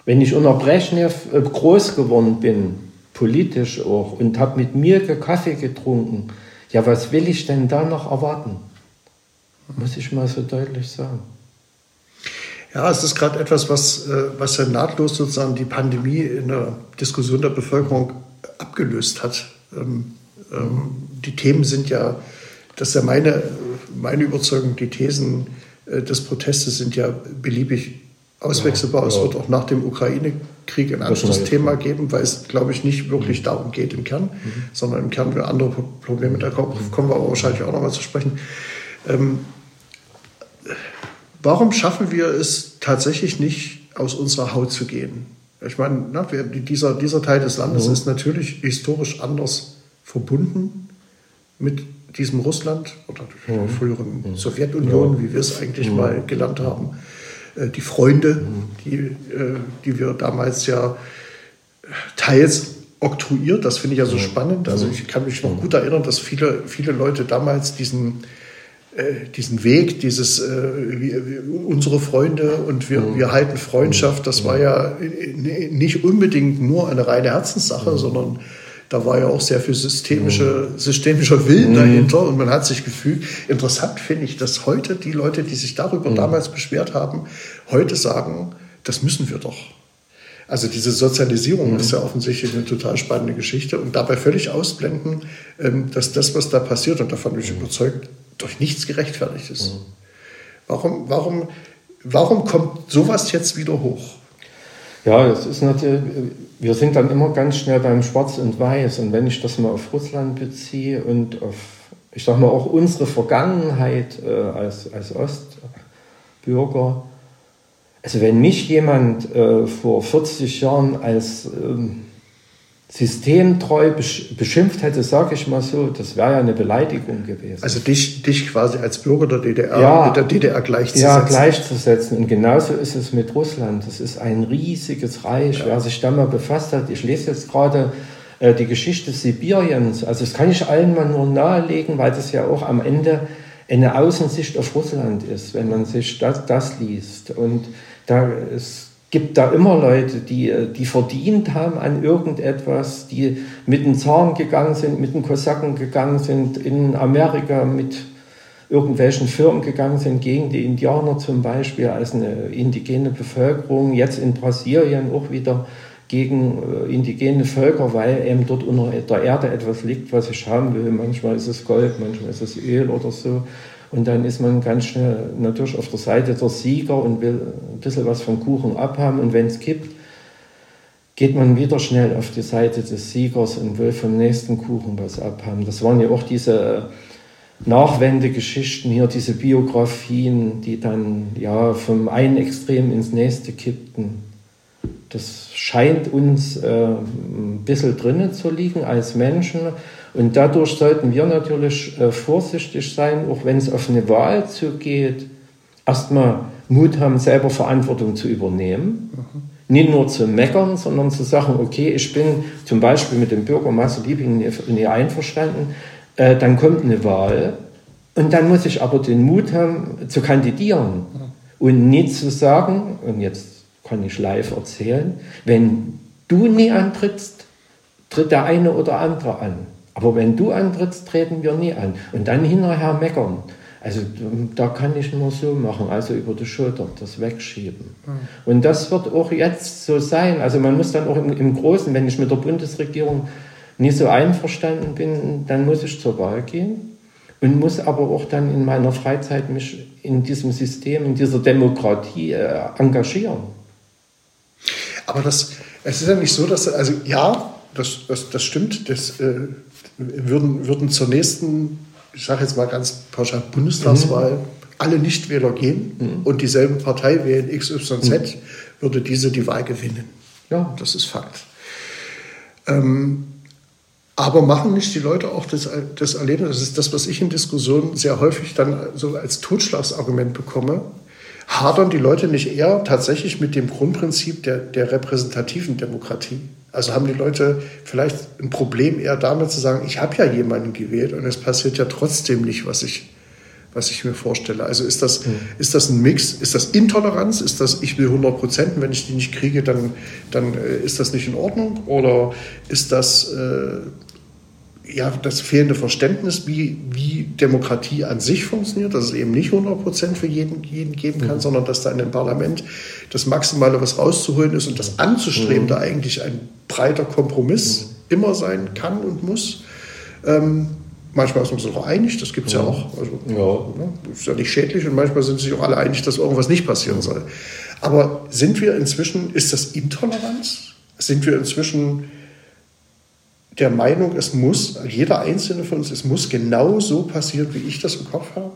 wenn ich unter Brezhnev äh, groß geworden bin, politisch auch, und habe mit mir Kaffee getrunken, ja, was will ich denn da noch erwarten? Muss ich mal so deutlich sagen. Ja, es ist gerade etwas, was, äh, was ja nahtlos sozusagen die Pandemie in der Diskussion der Bevölkerung abgelöst hat. Ähm, ähm, die Themen sind ja, das ist ja meine, meine Überzeugung, die Thesen äh, des Protestes sind ja beliebig auswechselbar. Ja, ja. Es wird auch nach dem Ukraine-Krieg ein Anschlussthema geben, weil es, glaube ich, nicht wirklich mhm. darum geht im Kern, mhm. sondern im Kern wir andere Probleme. Da kommen, mhm. kommen wir aber wahrscheinlich auch noch mal zu sprechen. Ähm, warum schaffen wir es tatsächlich nicht, aus unserer Haut zu gehen? Ich meine, na, dieser, dieser Teil des Landes mhm. ist natürlich historisch anders verbunden mit diesem Russland oder der mhm. früheren mhm. Sowjetunion, wie wir es eigentlich mhm. mal gelernt haben. Äh, die Freunde, mhm. die, äh, die wir damals ja teils oktroyiert, das finde ich ja so spannend. Also ich kann mich noch gut erinnern, dass viele, viele Leute damals diesen diesen Weg, dieses äh, unsere Freunde und wir, mhm. wir halten Freundschaft, das war ja nicht unbedingt nur eine reine Herzenssache, mhm. sondern da war ja auch sehr viel systemische, mhm. systemischer Willen mhm. dahinter und man hat sich gefühlt. Interessant finde ich, dass heute die Leute, die sich darüber mhm. damals beschwert haben, heute sagen, das müssen wir doch. Also diese Sozialisierung mhm. ist ja offensichtlich eine total spannende Geschichte und dabei völlig ausblenden, ähm, dass das, was da passiert, und davon bin ich mhm. überzeugt, durch nichts gerechtfertigt ist. Mhm. Warum, warum, warum kommt sowas jetzt wieder hoch? Ja, es ist natürlich, wir sind dann immer ganz schnell beim Schwarz und Weiß. Und wenn ich das mal auf Russland beziehe und auf, ich sag mal, auch unsere Vergangenheit äh, als, als Ostbürger, also wenn mich jemand äh, vor 40 Jahren als ähm, systemtreu beschimpft hätte, sage ich mal so, das wäre ja eine Beleidigung gewesen. Also dich, dich quasi als Bürger der DDR ja, mit der DDR gleichzusetzen. Ja, gleichzusetzen. Und genauso ist es mit Russland. Das ist ein riesiges Reich. Ja. Wer sich da mal befasst hat, ich lese jetzt gerade äh, die Geschichte Sibiriens. Also das kann ich allen mal nur nahelegen, weil das ja auch am Ende eine Außensicht auf Russland ist, wenn man sich das, das liest. Und da ist gibt da immer Leute, die, die verdient haben an irgendetwas, die mit den Zaren gegangen sind, mit den Kosaken gegangen sind, in Amerika mit irgendwelchen Firmen gegangen sind, gegen die Indianer zum Beispiel als eine indigene Bevölkerung, jetzt in Brasilien auch wieder gegen äh, indigene Völker, weil eben dort unter der Erde etwas liegt, was ich haben will. Manchmal ist es Gold, manchmal ist es Öl oder so. Und dann ist man ganz schnell natürlich auf der Seite der Sieger und will ein bisschen was vom Kuchen abhaben. Und wenn es kippt, geht man wieder schnell auf die Seite des Siegers und will vom nächsten Kuchen was abhaben. Das waren ja auch diese Nachwendegeschichten hier, diese Biografien, die dann ja vom einen Extrem ins nächste kippten. Das scheint uns äh, ein bisschen drinnen zu liegen als Menschen. Und dadurch sollten wir natürlich äh, vorsichtig sein, auch wenn es auf eine Wahl zugeht, erstmal Mut haben, selber Verantwortung zu übernehmen. Mhm. Nicht nur zu meckern, sondern zu sagen, okay, ich bin zum Beispiel mit dem Bürgermeister Liebing nicht einverstanden, äh, dann kommt eine Wahl und dann muss ich aber den Mut haben, zu kandidieren. Mhm. Und nicht zu sagen, und jetzt kann ich live erzählen, wenn du nie antrittst, tritt der eine oder andere an. Aber wenn du antrittst, treten wir nie an. Und dann hinterher meckern. Also da kann ich nur so machen, also über die Schulter das wegschieben. Mhm. Und das wird auch jetzt so sein. Also man muss dann auch im, im Großen, wenn ich mit der Bundesregierung nicht so einverstanden bin, dann muss ich zur Wahl gehen und muss aber auch dann in meiner Freizeit mich in diesem System, in dieser Demokratie äh, engagieren. Aber das, es ist ja nicht so, dass, also ja, das, das, das stimmt, das äh, würden, würden zur nächsten ich sage jetzt mal ganz pauschal, Bundestagswahl, mhm. alle Nichtwähler gehen mhm. und dieselbe Partei wählen XYZ, mhm. würde diese die Wahl gewinnen. Ja. Das ist Fakt. Ähm, aber machen nicht die Leute auch das, das Erlebnis, das ist das, was ich in Diskussionen sehr häufig dann so als Totschlagsargument bekomme, hadern die Leute nicht eher tatsächlich mit dem Grundprinzip der, der repräsentativen Demokratie? Also haben die Leute vielleicht ein Problem eher damit zu sagen, ich habe ja jemanden gewählt und es passiert ja trotzdem nicht, was ich, was ich mir vorstelle. Also ist das, mhm. ist das ein Mix? Ist das Intoleranz? Ist das, ich will 100 Prozent, wenn ich die nicht kriege, dann, dann äh, ist das nicht in Ordnung? Oder ist das äh, ja, das fehlende Verständnis, wie, wie Demokratie an sich funktioniert, dass es eben nicht 100 Prozent für jeden, jeden geben kann, mhm. sondern dass da in dem Parlament das Maximale, was rauszuholen ist und das anzustreben, mhm. da eigentlich ein breiter Kompromiss mhm. immer sein kann und muss. Ähm, manchmal ist man sich auch einig, das gibt es ja. ja. auch. Also, ja. Ne, ist ja nicht schädlich und manchmal sind sich auch alle einig, dass irgendwas nicht passieren soll. Aber sind wir inzwischen, ist das Intoleranz? Sind wir inzwischen der Meinung, es muss, jeder einzelne von uns, es muss genau so passieren, wie ich das im Kopf habe?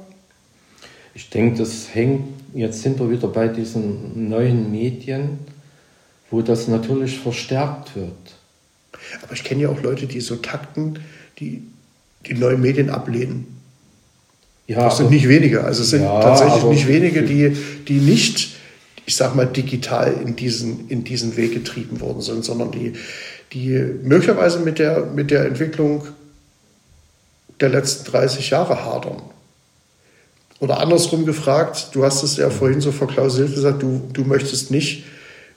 Ich denke, das hängt, jetzt sind wir wieder bei diesen neuen Medien, wo das natürlich verstärkt wird. Aber ich kenne ja auch Leute, die so takten, die die neuen Medien ablehnen. Ja, das sind nicht wenige. Also es sind ja, tatsächlich nicht wenige, die, die nicht, ich sag mal, digital in diesen, in diesen Weg getrieben worden sind, sondern die, die möglicherweise mit der, mit der Entwicklung der letzten 30 Jahre hadern. Oder andersrum gefragt, du hast es ja vorhin so verklausuliert gesagt, du, du möchtest nicht,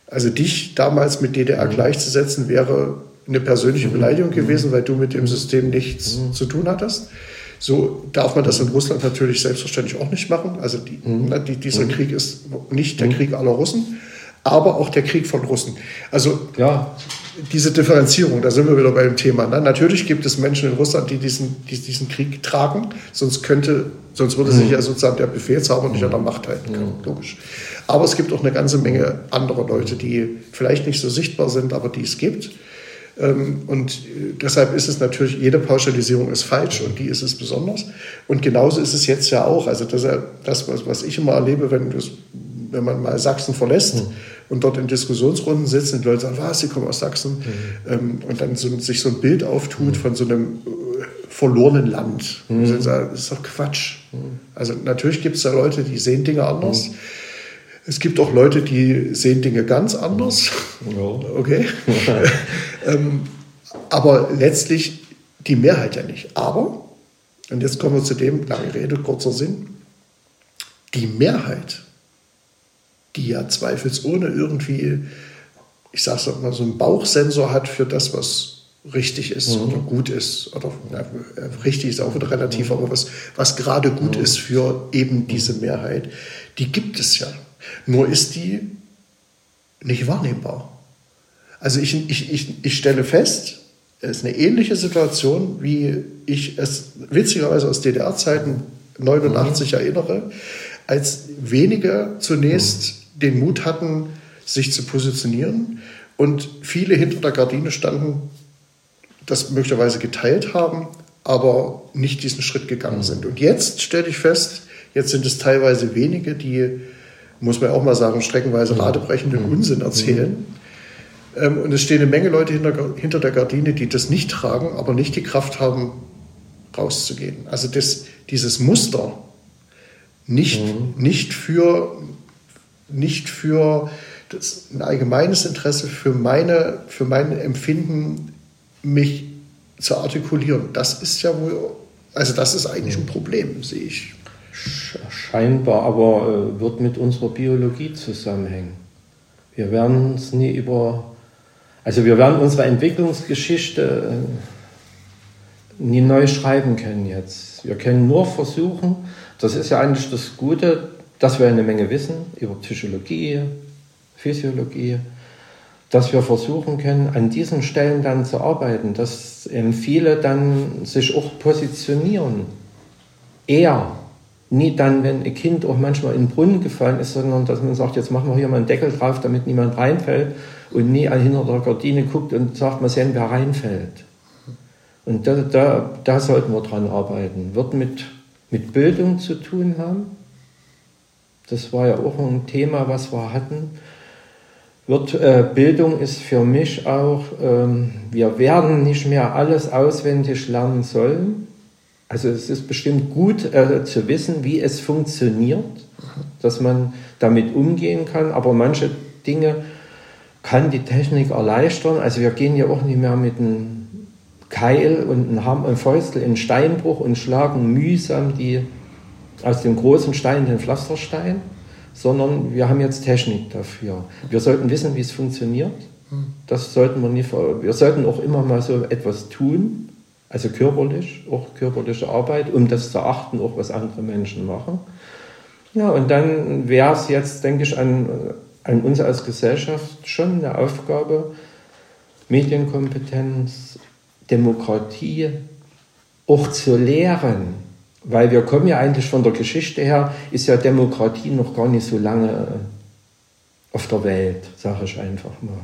also dich damals mit DDR mhm. gleichzusetzen, wäre eine persönliche mhm. Beleidigung gewesen, weil du mit dem System nichts mhm. zu tun hattest. So darf man das in Russland natürlich selbstverständlich auch nicht machen. Also die, mhm. ne, die, dieser mhm. Krieg ist nicht der mhm. Krieg aller Russen, aber auch der Krieg von Russen. Also ja diese Differenzierung, da sind wir wieder beim Thema. Ne? Natürlich gibt es Menschen in Russland, die diesen, die diesen Krieg tragen, sonst könnte, sonst würde sich mhm. ja sozusagen der Befehlshaber nicht an der Macht halten können, mhm. logisch. Aber es gibt auch eine ganze Menge anderer Leute, die vielleicht nicht so sichtbar sind, aber die es gibt. Ähm, und äh, deshalb ist es natürlich, jede Pauschalisierung ist falsch und die ist es besonders. Und genauso ist es jetzt ja auch. Also das, das was ich immer erlebe, wenn, wenn man mal Sachsen verlässt, mhm und dort in Diskussionsrunden sitzen und die Leute sagen, was, sie kommen aus Sachsen. Mhm. Ähm, und dann so, sich so ein Bild auftut mhm. von so einem äh, verlorenen Land. Mhm. Sagen, das ist doch Quatsch. Mhm. Also natürlich gibt es da Leute, die sehen Dinge anders. Mhm. Es gibt auch Leute, die sehen Dinge ganz anders. Ja. [LAUGHS] Okay. [LAUGHS] ähm, aber letztlich die Mehrheit ja nicht. Aber, und jetzt kommen wir zu dem, lange Rede, kurzer Sinn, die Mehrheit die ja zweifelsohne irgendwie, ich sage es mal, so einen Bauchsensor hat für das, was richtig ist mhm. oder gut ist. Oder na, richtig ist auch wieder relativ, mhm. aber was, was gerade gut mhm. ist für eben diese Mehrheit, die gibt es ja. Nur ist die nicht wahrnehmbar. Also ich, ich, ich, ich stelle fest, es ist eine ähnliche Situation, wie ich es witzigerweise aus DDR-Zeiten 89 mhm. erinnere, als wenige zunächst den Mut hatten, sich zu positionieren und viele hinter der Gardine standen, das möglicherweise geteilt haben, aber nicht diesen Schritt gegangen mhm. sind. Und jetzt stelle ich fest, jetzt sind es teilweise wenige, die, muss man auch mal sagen, streckenweise mhm. radebrechenden mhm. Unsinn erzählen. Ähm, und es stehen eine Menge Leute hinter, hinter der Gardine, die das nicht tragen, aber nicht die Kraft haben, rauszugehen. Also das, dieses Muster nicht, mhm. nicht für nicht für das, ein allgemeines Interesse, für, meine, für mein Empfinden, mich zu artikulieren. Das ist ja wohl, also das ist eigentlich ein Problem, sehe ich. Scheinbar, aber äh, wird mit unserer Biologie zusammenhängen. Wir werden es nie über, also wir werden unsere Entwicklungsgeschichte äh, nie neu schreiben können jetzt. Wir können nur versuchen, das ist ja eigentlich das Gute, dass wir eine Menge wissen über Psychologie, Physiologie, dass wir versuchen können, an diesen Stellen dann zu arbeiten, dass eben viele dann sich auch positionieren. Eher. Nie dann, wenn ein Kind auch manchmal in den Brunnen gefallen ist, sondern dass man sagt, jetzt machen wir hier mal einen Deckel drauf, damit niemand reinfällt und nie hinter der Gardine guckt und sagt, mal sehen, wer reinfällt. Und da, da, da sollten wir dran arbeiten. Wird mit, mit Bildung zu tun haben. Das war ja auch ein Thema, was wir hatten wird, äh, Bildung ist für mich auch, ähm, wir werden nicht mehr alles auswendig lernen sollen. Also es ist bestimmt gut äh, zu wissen, wie es funktioniert, dass man damit umgehen kann, aber manche Dinge kann die Technik erleichtern. Also wir gehen ja auch nicht mehr mit einem Keil und einem, Fäustel in Steinbruch und schlagen mühsam die aus dem großen Stein den Pflasterstein sondern wir haben jetzt Technik dafür. Wir sollten wissen, wie es funktioniert. Das sollten wir nicht. Wir sollten auch immer mal so etwas tun, also körperlich, auch körperliche Arbeit, um das zu achten, auch was andere Menschen machen. Ja, und dann wäre es jetzt, denke ich, an, an uns als Gesellschaft schon eine Aufgabe, Medienkompetenz, Demokratie auch zu lehren weil wir kommen ja eigentlich von der Geschichte her, ist ja Demokratie noch gar nicht so lange äh, auf der Welt, sage ich einfach mal.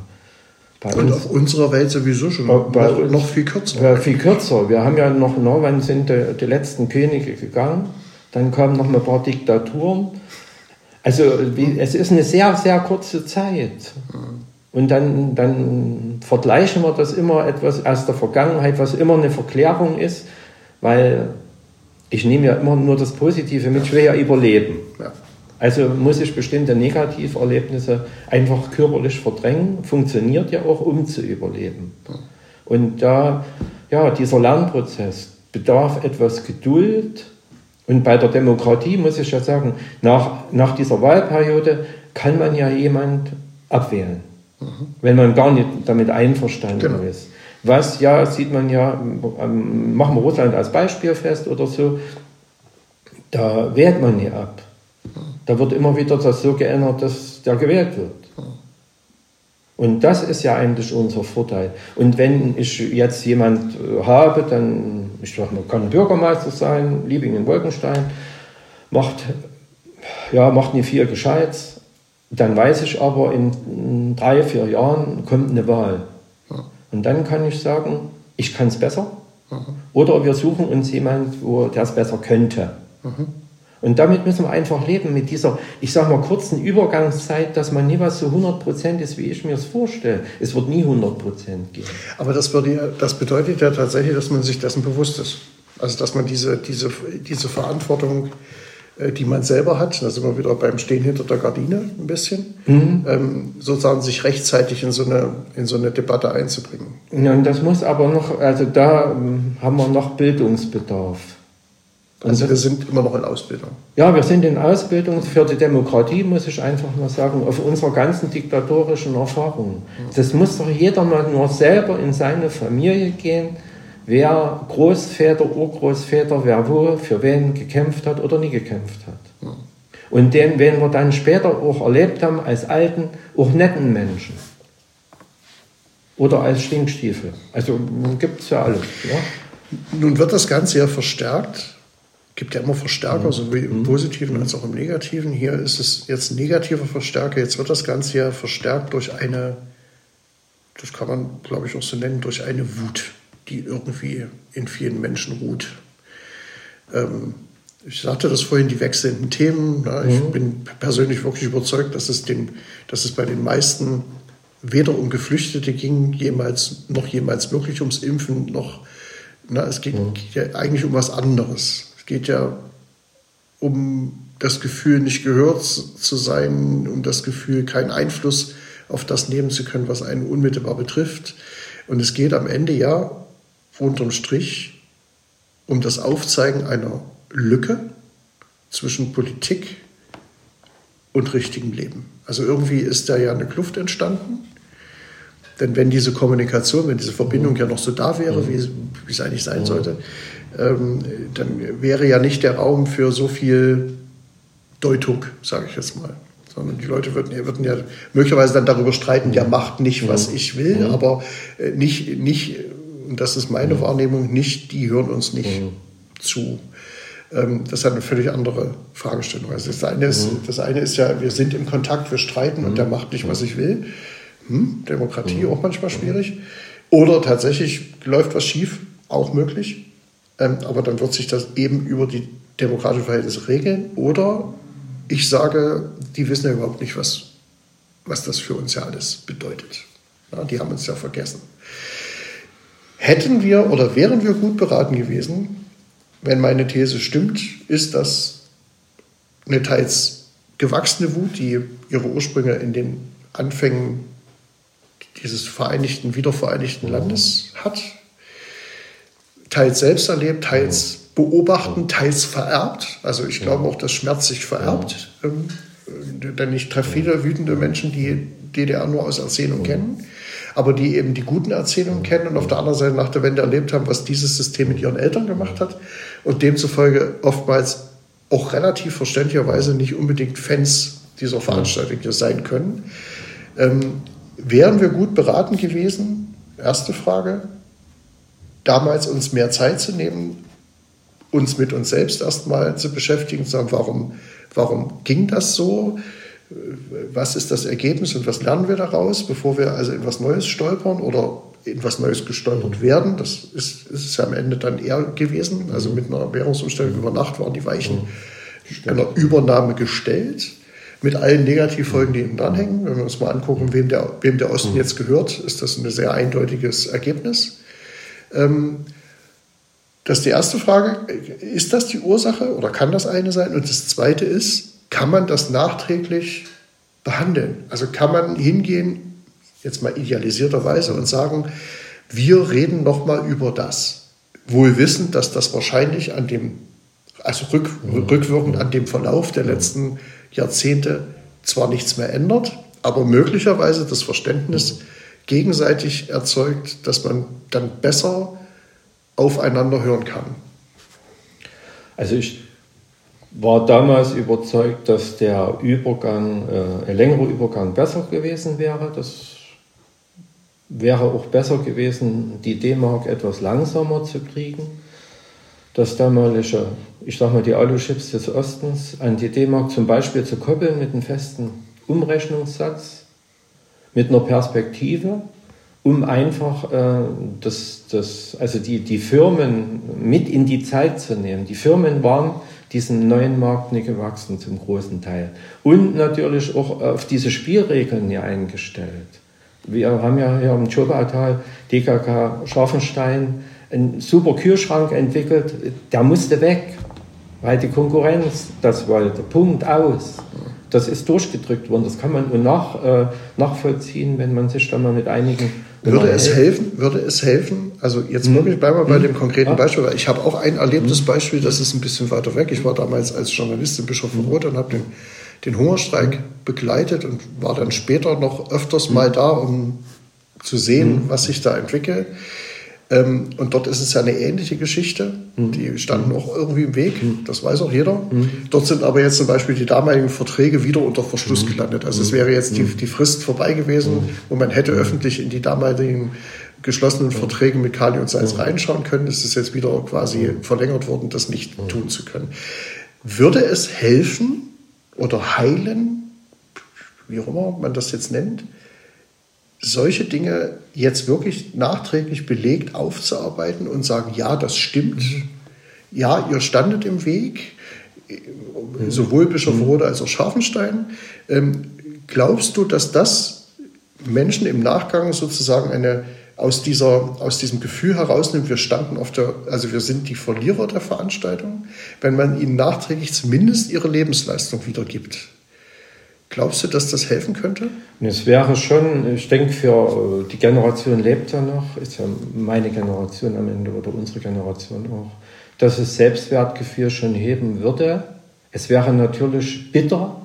Bei Und uns, auf unserer Welt sowieso schon noch, uns, noch, viel kürzer. Ja, viel kürzer. Wir haben ja noch, na, wann sind die, die letzten Könige gegangen? Dann kamen noch ein paar Diktaturen. Also wie, es ist eine sehr, sehr kurze Zeit. Und dann, dann vergleichen wir das immer etwas aus der Vergangenheit, was immer eine Verklärung ist, weil ich nehme ja immer nur das Positive mit, ich will ja überleben. Ja. Also muss ich bestimmte Negativerlebnisse einfach körperlich verdrängen, funktioniert ja auch, um zu überleben. Und da, ja, dieser Lernprozess bedarf etwas Geduld. Und bei der Demokratie muss ich ja sagen, nach, nach dieser Wahlperiode kann man ja jemand abwählen, mhm. wenn man gar nicht damit einverstanden genau. ist was ja, sieht man ja, machen wir Russland als Beispiel fest oder so, da wählt man nie ab. Da wird immer wieder das so geändert, dass der gewählt wird. Und das ist ja eigentlich unser Vorteil. Und wenn ich jetzt jemand äh, habe, dann, ich sag mal, kann Bürgermeister sein, Liebing in Wolkenstein, macht, ja, macht nicht viel Gescheites, dann weiß ich aber, in drei, vier Jahren kommt eine Wahl. Und dann kann ich sagen, ich kann es besser. Mhm. Oder wir suchen uns jemand, der es besser könnte. Mhm. Und damit müssen wir einfach leben, mit dieser, ich sage mal, kurzen Übergangszeit, dass man nie was so 100% ist, wie ich mir es vorstelle. Es wird nie 100% gehen. Aber das, würde, das bedeutet ja tatsächlich, dass man sich dessen bewusst ist. Also, dass man diese, diese, diese Verantwortung äh, die man selber hat, da sind wir wieder beim Stehen hinter der Gardine ein bisschen, mhm. ähm, sozusagen sich rechtzeitig in so, eine, in so eine Debatte einzubringen. Ja, und das muss aber noch, also da ähm, haben wir noch Bildungsbedarf. Also wir sind immer noch in Ausbildung. Ja, wir sind in Ausbildung für die Demokratie, muss ich einfach mal sagen, auf unserer ganzen diktatorischen Erfahrung. Mhm. Das muss doch jeder mal nur selber in seine Familie gehen wer Großväter, Urgroßväter, wer wo, für wen gekämpft hat oder nie gekämpft hat. Und den werden wir dann später auch erlebt haben als alten, auch netten Menschen. Oder als Stinkstiefel. Also gibt es ja alles. Ja? Nun wird das Ganze ja verstärkt. Gibt ja immer Verstärker, mhm. sowohl im mhm. Positiven als auch im Negativen. Hier ist es jetzt negativer Verstärker. Jetzt wird das Ganze ja verstärkt durch eine, das kann man glaube ich auch so nennen, durch eine Wut die irgendwie in vielen Menschen ruht. Ähm, ich sagte das vorhin, die wechselnden Themen. Na, ich mhm. bin persönlich wirklich überzeugt, dass es, den, dass es bei den meisten weder um Geflüchtete ging, jemals, noch jemals wirklich ums Impfen, noch, na, es geht, mhm. geht ja eigentlich um was anderes. Es geht ja um das Gefühl, nicht gehört zu sein, um das Gefühl, keinen Einfluss auf das nehmen zu können, was einen unmittelbar betrifft. Und es geht am Ende ja unterm Strich um das Aufzeigen einer Lücke zwischen Politik und richtigem Leben. Also irgendwie ist da ja eine Kluft entstanden. Denn wenn diese Kommunikation, wenn diese Verbindung ja noch so da wäre, wie, wie es eigentlich sein sollte, ähm, dann wäre ja nicht der Raum für so viel Deutung, sage ich jetzt mal. Sondern die Leute würden, würden ja möglicherweise dann darüber streiten, der macht nicht, was ich will, aber äh, nicht, nicht, und das ist meine Wahrnehmung, nicht, die hören uns nicht zu. Ähm, das hat eine völlig andere Fragestellung. Also das eine, ist, das eine ist ja, wir sind im Kontakt, wir streiten und der macht nicht, was ich will. Hm, Demokratie auch manchmal schwierig. Oder tatsächlich läuft was schief, auch möglich. Ähm, aber dann wird sich das eben über die demokratischen Verhältnisse regeln. Oder ich sage, die wissen ja überhaupt nicht, was, was das für uns ja alles bedeutet. Ja, die haben uns ja vergessen. Hätten wir oder wären wir gut beraten gewesen, wenn meine These stimmt, ist das eine teils gewachsene Wut, die ihre Ursprünge in den Anfängen dieses vereinigten, wiedervereinigten Landes hat. Teils selbst erlebt, teils beobachten, teils vererbt. Also ich glaube auch, dass Schmerz sich vererbt. Ähm, denn ich treffe viele wütende Menschen, die DDR nur aus Erzählung kennen, aber die eben die guten Erzählungen kennen und auf der anderen Seite nach der Wende erlebt haben, was dieses System mit ihren Eltern gemacht hat und demzufolge oftmals auch relativ verständlicherweise nicht unbedingt Fans dieser Veranstaltung sein können. Ähm, wären wir gut beraten gewesen? Erste Frage. Damals uns mehr Zeit zu nehmen, uns mit uns selbst erstmal zu beschäftigen, zu sagen, warum, warum ging das so? Was ist das Ergebnis und was lernen wir daraus, bevor wir also in was Neues stolpern oder in was Neues gestolpert werden? Das ist, ist es ja am Ende dann eher gewesen. Also mit einer Währungsumstellung über Nacht waren die Weichen einer Übernahme gestellt mit allen Negativfolgen, die hinten dranhängen. Wenn wir uns mal angucken, wem der, wem der Osten jetzt gehört, ist das ein sehr eindeutiges Ergebnis. Ähm, das ist die erste Frage. Ist das die Ursache oder kann das eine sein? Und das zweite ist, kann man das nachträglich behandeln? Also kann man hingehen, jetzt mal idealisierterweise, und sagen, wir reden nochmal über das. Wohl wissend, dass das wahrscheinlich an dem, also rück, rückwirkend an dem Verlauf der letzten Jahrzehnte zwar nichts mehr ändert, aber möglicherweise das Verständnis gegenseitig erzeugt, dass man dann besser aufeinander hören kann. Also ich war damals überzeugt, dass der Übergang, äh, ein längerer Übergang besser gewesen wäre. Das wäre auch besser gewesen, die D-Mark etwas langsamer zu kriegen. Das damalige, ich sag mal, die Alu-Chips des Ostens an die D-Mark zum Beispiel zu koppeln mit einem festen Umrechnungssatz, mit einer Perspektive um einfach äh, das, das, also die, die Firmen mit in die Zeit zu nehmen. Die Firmen waren diesem neuen Markt nicht gewachsen zum großen Teil. Und natürlich auch auf diese Spielregeln hier eingestellt. Wir haben ja hier im Chobautal DKK Scharfenstein einen super Kühlschrank entwickelt, der musste weg, weil die Konkurrenz das wollte. Punkt aus das ist durchgedrückt worden. Das kann man nach, äh, nachvollziehen, wenn man sich da mal mit einigen. Würde es helfen? Würde es helfen? Also jetzt wirklich hm. bleiben wir bei hm. dem konkreten Beispiel, weil ich habe auch ein erlebtes hm. Beispiel, das ist ein bisschen weiter weg. Ich war damals als Journalist in Bischofenrot und habe den, den Hungerstreik begleitet und war dann später noch öfters mal da, um zu sehen, was sich da entwickelt. Ähm, und dort ist es ja eine ähnliche Geschichte. Mhm. Die standen auch irgendwie im Weg, mhm. das weiß auch jeder. Mhm. Dort sind aber jetzt zum Beispiel die damaligen Verträge wieder unter Verschluss mhm. gelandet. Also es mhm. wäre jetzt die, mhm. die Frist vorbei gewesen, wo man hätte öffentlich in die damaligen geschlossenen Verträge mit Kali und Salz reinschauen können. Es ist jetzt wieder quasi verlängert worden, das nicht tun zu können. Würde es helfen oder heilen, wie auch immer man das jetzt nennt, solche Dinge jetzt wirklich nachträglich belegt aufzuarbeiten und sagen, ja, das stimmt, ja, ihr standet im Weg, sowohl Bischof Rode als auch Scharfenstein. Ähm, glaubst du, dass das Menschen im Nachgang sozusagen eine aus, dieser, aus diesem Gefühl herausnimmt, wir standen auf der, also wir sind die Verlierer der Veranstaltung, wenn man ihnen nachträglich zumindest ihre Lebensleistung wiedergibt? Glaubst du, dass das helfen könnte? Es wäre schon, ich denke, für äh, die Generation lebt ja noch, ist ja meine Generation am Ende oder unsere Generation auch, dass es Selbstwertgefühl schon heben würde. Es wäre natürlich bitter,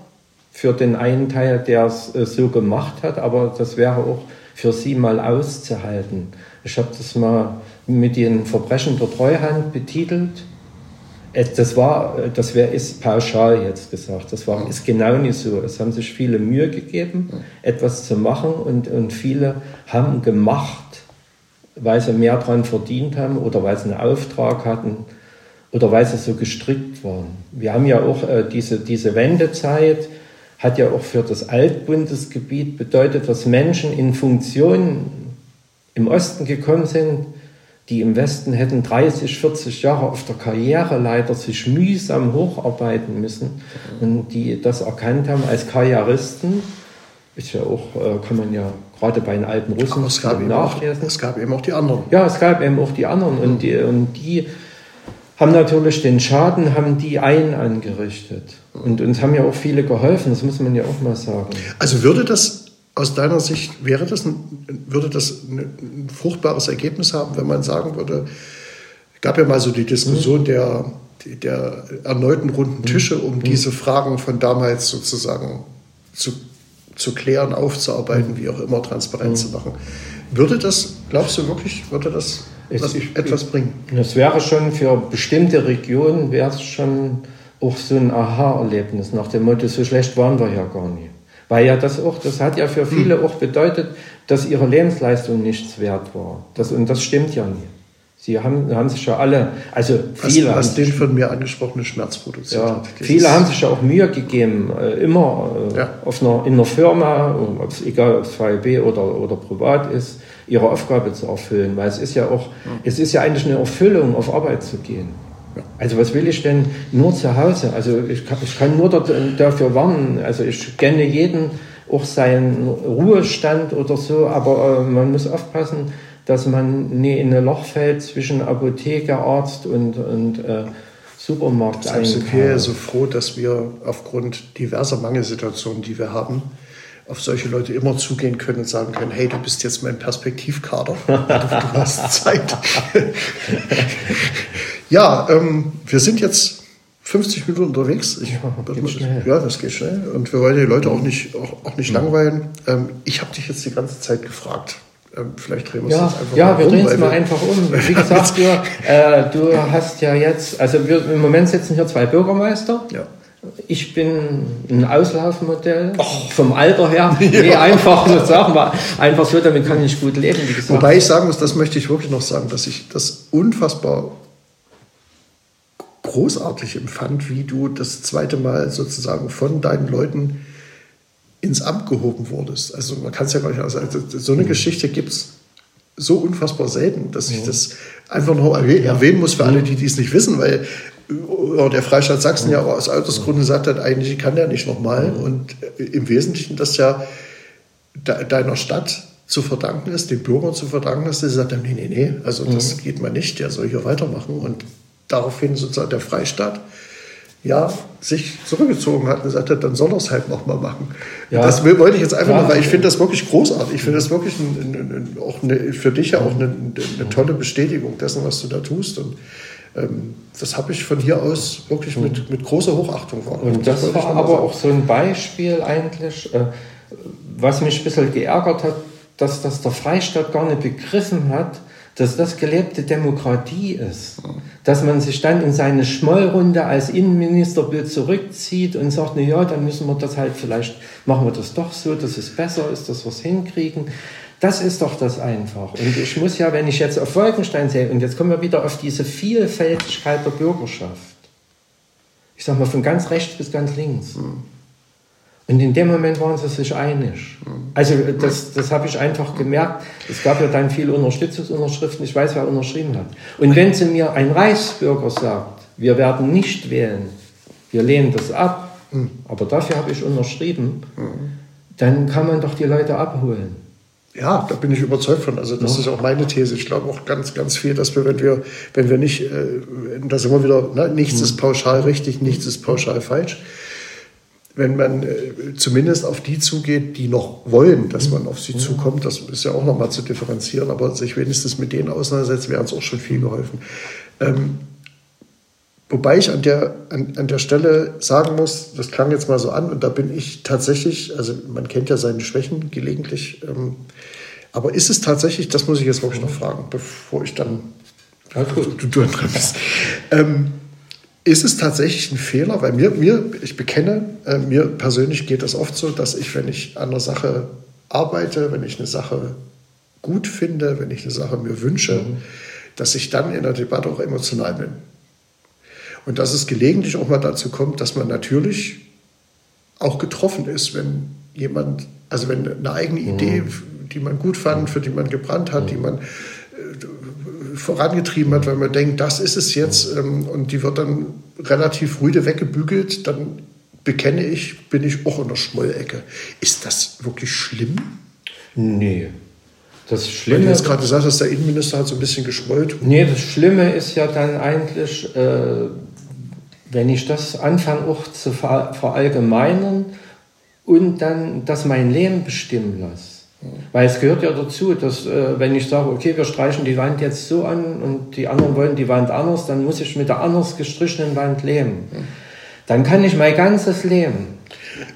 für den einen Teil, der es äh, so gemacht hat, aber das wäre auch für sie mal auszuhalten. Ich habe das mal mit den Verbrechen der Treuhand betitelt. Äh, das war, äh, das wäre ist pauschal jetzt gesagt. Das war ist genau nicht so. Es haben sich viele Mühe gegeben, etwas zu machen und, und viele haben gemacht, weil sie mehr daran verdient haben oder weil sie einen Auftrag hatten oder weil sie so gestrickt waren. Wir haben ja auch äh, diese, diese Wendezeit, hat ja auch für das Altbundesgebiet bedeutet, dass Menschen in Funktionen im Osten gekommen sind, die im Westen hätten 30, 40 Jahre auf der Karriereleiter sich mühsam hocharbeiten müssen und die das erkannt haben als Karrieristen. Ist ja auch, äh, kann man ja gerade bei den alten Russen es gab nachlesen. Auch, es gab eben auch die anderen. Ja, es gab eben auch die anderen und die, und die haben natürlich den Schaden, haben die einen angerichtet. Und uns haben ja auch viele geholfen, das muss man ja auch mal sagen. Also würde das aus deiner Sicht, wäre das ein, würde das ein, fruchtbares Ergebnis haben, wenn man sagen würde, gab ja mal so die Diskussion mhm. der, der erneuten runden Tische, um mhm. diese Fragen von damals sozusagen zu, zu klären, aufzuarbeiten, mhm. wie auch immer, transparent zu mhm. machen. Würde das, glaubst du wirklich, würde das es, etwas bringen? Das wäre schon für bestimmte Regionen, wäre es schon auch so ein Aha-Erlebnis nach dem Motto, so schlecht waren wir ja gar nicht. Weil ja das auch, das hat ja für viele hm. auch bedeutet, dass ihre Lebensleistung nichts wert war. Das, und das stimmt ja nicht. Sie haben, haben sich ja alle, also viele. Was, was den von mir angesprochene Schmerz produziert ja, hat. Viele haben sich ja auch Mühe gegeben, äh, immer äh, ja. auf einer, in einer Firma, egal ob es VEB oder, oder privat ist, ihre Aufgabe zu erfüllen. Weil es ist ja auch, ja. es ist ja eigentlich eine Erfüllung, auf Arbeit zu gehen. Also was will ich denn nur zu Hause? Also ich kann, ich kann nur dafür warnen. Also ich kenne jeden auch seinen Ruhestand oder so, aber äh, man muss aufpassen, dass man nie in ein Loch fällt zwischen Apotheke, Arzt und, und äh, Supermarkt. Deshalb sind wir so froh, dass wir aufgrund diverser Mangelsituationen, die wir haben, auf solche Leute immer zugehen können und sagen können, hey, du bist jetzt mein Perspektivkader, [LAUGHS] du, du hast Zeit. [LAUGHS] ja, ähm, wir sind jetzt 50 Minuten unterwegs. Ich, ja, ja, das geht schnell. Und wir wollen die Leute auch nicht, auch, auch nicht ja. langweilen. Ähm, ich habe dich jetzt die ganze Zeit gefragt. Ähm, vielleicht drehen wir ja, es einfach ja, mal wir drehen es mal einfach um. Wie [LAUGHS] gesagt, du, äh, du hast ja jetzt, also wir, im Moment sitzen hier zwei Bürgermeister. Ja. Ich bin ein Auslaufmodell oh. vom Alter her. [LAUGHS] Nee, ja. einfach so sagen wir, einfach so, damit kann ich gut leben. Wobei ich sagen muss, das möchte ich wirklich noch sagen, dass ich das unfassbar großartig empfand, wie du das zweite Mal sozusagen von deinen Leuten ins Amt gehoben wurdest. Also man kann es ja gar nicht, also so eine mhm. Geschichte gibt es so unfassbar selten, dass ich mhm. das einfach noch erwähnen muss für alle, die dies nicht wissen, weil der Freistaat Sachsen ja aus Altersgründen gesagt hat, eigentlich kann der nicht nochmal. Und im Wesentlichen das ja deiner Stadt zu verdanken ist, den Bürgern zu verdanken ist, die gesagt haben, nee, nee, nee, also das mhm. geht mal nicht, der soll hier weitermachen. Und daraufhin sozusagen der Freistaat ja, sich zurückgezogen hat und gesagt hat, dann soll er es halt nochmal machen. Ja. Das wollte ich jetzt einfach ja. mal, weil ich finde das wirklich großartig. Ich finde das wirklich ein, ein, ein, auch eine, für dich ja auch eine, eine, tolle Bestätigung dessen, was du da tust. Und ähm, das habe ich von hier aus wirklich mit, mit großer Hochachtung wahrgenommen. Und das, das war aber sagen. auch so ein Beispiel eigentlich, äh, was mich ein bisschen geärgert hat, dass das der Freistaat gar nicht begriffen hat, dass das gelebte Demokratie ist. Dass man sich dann in seine Schmollrunde als Innenministerbild zurückzieht und sagt, na ja, dann müssen wir das halt vielleicht, machen wir das doch so, dass es besser ist, dass wir es hinkriegen. Das ist doch das einfach. Und ich muss ja, wenn ich jetzt auf Wolkenstein sehe, und jetzt kommen wir wieder auf diese Vielfältigkeit der Bürgerschaft. Ich sag mal, von ganz rechts bis ganz links. Mhm. Und in dem Moment waren sie sich einig. Mhm. Also das, das habe ich einfach gemerkt. Es gab ja dann viele Unterstützungsunterschriften. Ich weiß, wer unterschrieben hat. Und wenn sie mir ein Reichsbürger sagt, wir werden nicht wählen, wir lehnen das ab, mhm. aber dafür habe ich unterschrieben, dann kann man doch die Leute abholen. Ja, da bin ich überzeugt von. Also das ja. ist auch meine These. Ich glaube auch ganz, ganz viel, dass wir, wenn wir, wenn wir nicht, äh, da sind wir wieder, ne, nichts mhm. ist pauschal richtig, nichts ist pauschal falsch. Wenn man äh, zumindest auf die zugeht, die noch wollen, dass man auf sie mhm. zukommt, das ist ja auch nochmal zu differenzieren, aber sich wenigstens mit denen auseinandersetzt, wäre uns auch schon viel geholfen. Ähm, Wobei ich an der, an, an der Stelle sagen muss, das klang jetzt mal so an und da bin ich tatsächlich, also man kennt ja seine Schwächen gelegentlich, ähm, aber ist es tatsächlich, das muss ich jetzt wirklich noch fragen, bevor ich dann du, du dran bist. Ähm, ist es tatsächlich ein Fehler? Weil mir, mir ich bekenne, äh, mir persönlich geht das oft so, dass ich, wenn ich an einer Sache arbeite, wenn ich eine Sache gut finde, wenn ich eine Sache mir wünsche, mhm. dass ich dann in der Debatte auch emotional bin. Und dass es gelegentlich auch mal dazu kommt, dass man natürlich auch getroffen ist, wenn jemand, also wenn eine eigene mhm. Idee, die man gut fand, für die man gebrannt hat, die mhm. man äh, vorangetrieben hat, weil man denkt, das ist es jetzt, ähm, und die wird dann relativ rüde weggebügelt, dann bekenne ich, bin ich auch in der Schmollecke. Ist das wirklich schlimm? Nee. Das Schlimme. Weil du jetzt gerade gesagt hast, der Innenminister hat so ein bisschen geschmollt. Nee, das Schlimme ist ja dann eigentlich, äh, wenn ich das anfange auch zu verallgemeinern und dann das mein Leben bestimmen lasse. Weil es gehört ja dazu, dass äh, wenn ich sage, okay, wir streichen die Wand jetzt so an und die anderen wollen die Wand anders, dann muss ich mit der anders gestrichenen Wand leben. Dann kann ich mein ganzes Leben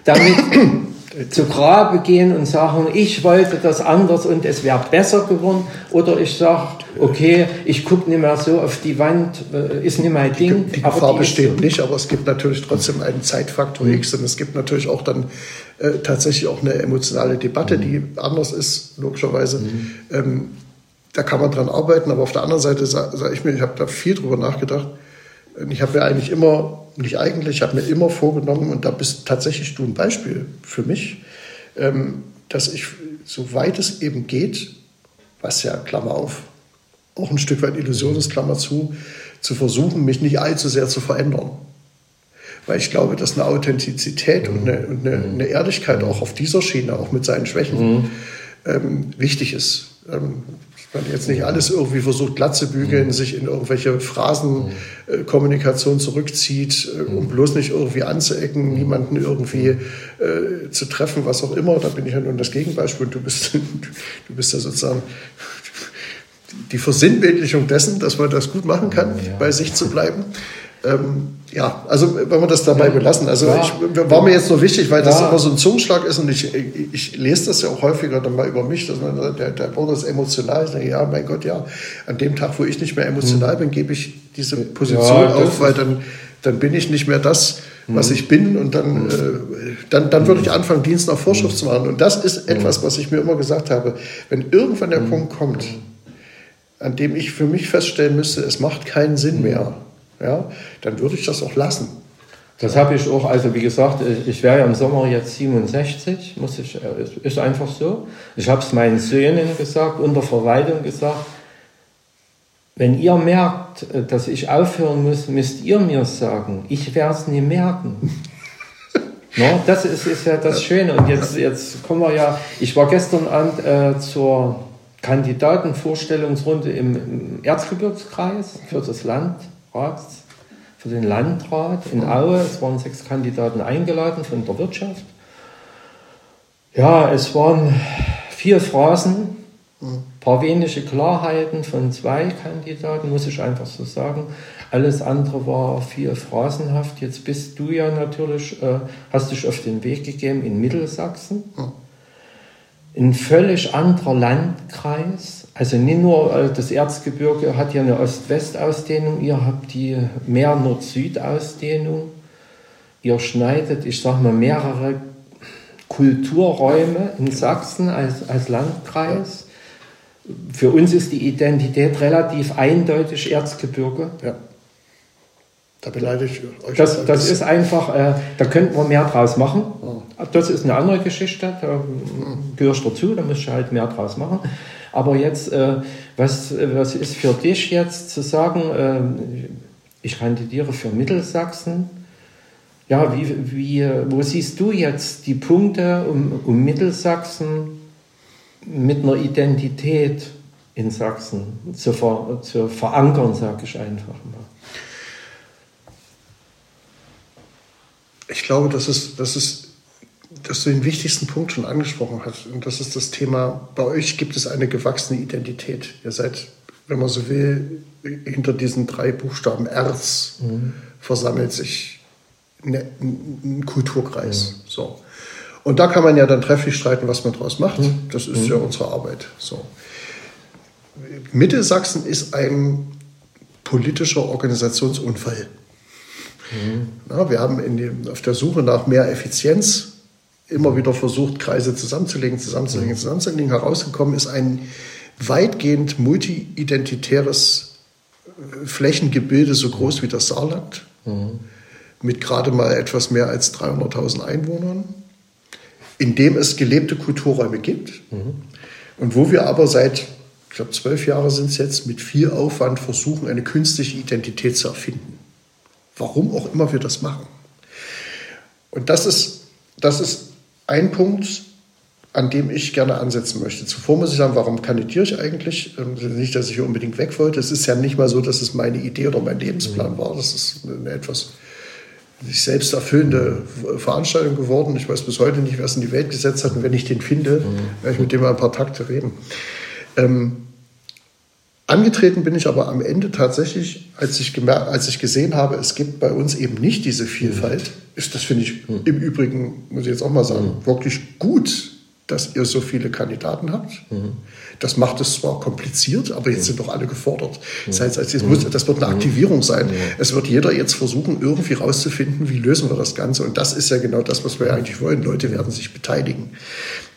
damit [COUGHS] zu Grabe gehen und sagen, ich wollte das anders und es wäre besser geworden. Oder ich sage, okay, ich gucke nicht mehr so auf die Wand, äh, ist nicht mein Ding. Die, die Gefahr besteht nicht, aber es gibt natürlich trotzdem einen Zeitfaktor X und es gibt natürlich auch dann äh, tatsächlich auch eine emotionale Debatte, die anders ist, logischerweise. Mhm. Ähm, da kann man dran arbeiten, aber auf der anderen Seite sage sag ich mir, ich habe da viel drüber nachgedacht. Ich habe mir eigentlich immer nicht eigentlich, ich habe mir immer vorgenommen, und da bist tatsächlich du ein Beispiel für mich, ähm, dass ich, soweit es eben geht, was ja, Klammer auf, auch ein Stück weit Illusion ist, Klammer zu, zu versuchen, mich nicht allzu sehr zu verändern. Weil ich glaube, dass eine Authentizität mhm. und, eine, und eine, eine, Ehrlichkeit auch auf dieser Schiene, auch mit seinen Schwächen, mhm. ähm, wichtig ist. Ähm, man jetzt nicht alles irgendwie versucht glatt zu bügeln, mhm. sich in irgendwelche Phrasenkommunikation mhm. äh, zurückzieht, äh, um mhm. bloß nicht irgendwie anzuecken, mhm. niemanden irgendwie äh, zu treffen, was auch immer. Da bin ich ja nun das Gegenbeispiel und du bist, [LAUGHS] du bist ja sozusagen die Versinnbildlichung dessen, dass man das gut machen kann, ja. bei sich zu bleiben. Ähm, ja, also wenn wir das dabei belassen. Also ja, ich, war mir jetzt nur wichtig, weil das immer so ein Zungenschlag ist und ich, ich lese das ja auch häufiger dann mal über mich, dass man der, der Bruder ist emotional. Ich denke, ja, mein Gott, ja, an dem Tag, wo ich nicht mehr emotional hm. bin, gebe ich diese Position ja, auf, weil dann, dann bin ich nicht mehr das, was hm. ich bin und dann, hm. äh, dann, dann würde ich anfangen, Dienst nach Vorschrift hm. zu machen. Und das ist etwas, was ich mir immer gesagt habe. Wenn irgendwann der Punkt kommt, an dem ich für mich feststellen müsste, es macht keinen Sinn mehr, ja, dann würde ich das auch lassen. Das habe ich auch, also wie gesagt, ich wäre ja im Sommer jetzt 67, muss ich, äh, ist einfach so. Ich habe es meinen Söhnen gesagt, unter Verwaltung gesagt, wenn ihr merkt, äh, dass ich aufhören muss, müsst ihr mir sagen. Ich werde es nie merken. [LAUGHS] no, das ist, ist, ja das Schöne. Und jetzt, jetzt kommen wir ja, ich war gestern Abend äh, zur Kandidatenvorstellungsrunde im, im Erzgebirgskreis für das Land Rats für den Landrat in Aue. Es waren sechs Kandidaten eingeladen von der Wirtschaft. Ja, es waren vier Phrasen, ein paar wenige Klarheiten von zwei Kandidaten, muss ich einfach so sagen. Alles andere war viel phrasenhaft. Jetzt bist du ja natürlich, äh, hast dich auf den Weg gegeben in Mittelsachsen. Ein völlig anderer Landkreis, also nicht nur äh, das Erzgebirge hat ja eine Ost-West-Ausdehnung, ihr habt die mehr Nord-Süd-Ausdehnung. Ihr schneidet, ich sag mal, mehrere Kulturräume in Sachsen als, als Landkreis. Für uns ist die Identität relativ eindeutig Erzgebirge. Ja. Da beneide ich euch. Das, das ist einfach, äh, da könnten wir mehr draus machen. Das ist eine andere Geschichte, da gehörst du dazu, da musst du halt mehr draus machen. Aber jetzt, äh, was, was ist für dich jetzt zu sagen, äh, ich kandidiere für Mittelsachsen? Ja, wie, wie, wo siehst du jetzt die Punkte, um, um Mittelsachsen mit einer Identität in Sachsen zu, ver, zu verankern, sage ich einfach mal? Ich glaube, das ist, das ist dass du den wichtigsten Punkt schon angesprochen hast. Und das ist das Thema, bei euch gibt es eine gewachsene Identität. Ihr seid wenn man so will, hinter diesen drei Buchstaben Erz mhm. versammelt sich ne, ein Kulturkreis. Mhm. So. Und da kann man ja dann trefflich streiten, was man daraus macht. Mhm. Das ist ja mhm. unsere Arbeit. So. Mittelsachsen ist ein politischer Organisationsunfall. Mhm. Na, wir haben dem, auf der Suche nach mehr Effizienz immer wieder versucht, Kreise zusammenzulegen, zusammenzulegen, mhm. zusammenzulegen. Herausgekommen ist ein weitgehend multi-identitäres äh, Flächengebilde, so groß wie das Saarland, mhm. mit gerade mal etwas mehr als 300.000 Einwohnern, in dem es gelebte Kulturräume gibt mhm. und wo wir aber seit, ich glaube, zwölf Jahren sind es jetzt, mit viel Aufwand versuchen, eine künstliche Identität zu erfinden. Warum auch immer wir das machen. Und das ist, das ist ein Punkt, an dem ich gerne ansetzen möchte. Zuvor muss ich sagen, warum kandidiere ich eigentlich? Ähm, nicht, dass ich hier unbedingt weg wollte. Es ist ja nicht mal so, dass es meine Idee oder mein Lebensplan war. Das ist eine etwas sich selbst erfüllende Veranstaltung geworden. Ich weiß bis heute nicht, wer es in die Welt gesetzt hat. Und wenn ich den finde, werde ich mit dem mal ein paar Takte reden. Ähm, Angetreten bin ich aber am Ende tatsächlich, als ich, gemerkt, als ich gesehen habe, es gibt bei uns eben nicht diese Vielfalt, ist das, finde ich, mhm. im Übrigen, muss ich jetzt auch mal sagen, mhm. wirklich gut, dass ihr so viele Kandidaten habt. Mhm. Das macht es zwar kompliziert, aber jetzt sind doch alle gefordert. Das heißt, es muss, das wird eine Aktivierung sein. Es wird jeder jetzt versuchen, irgendwie rauszufinden, wie lösen wir das Ganze. Und das ist ja genau das, was wir eigentlich wollen. Leute werden sich beteiligen.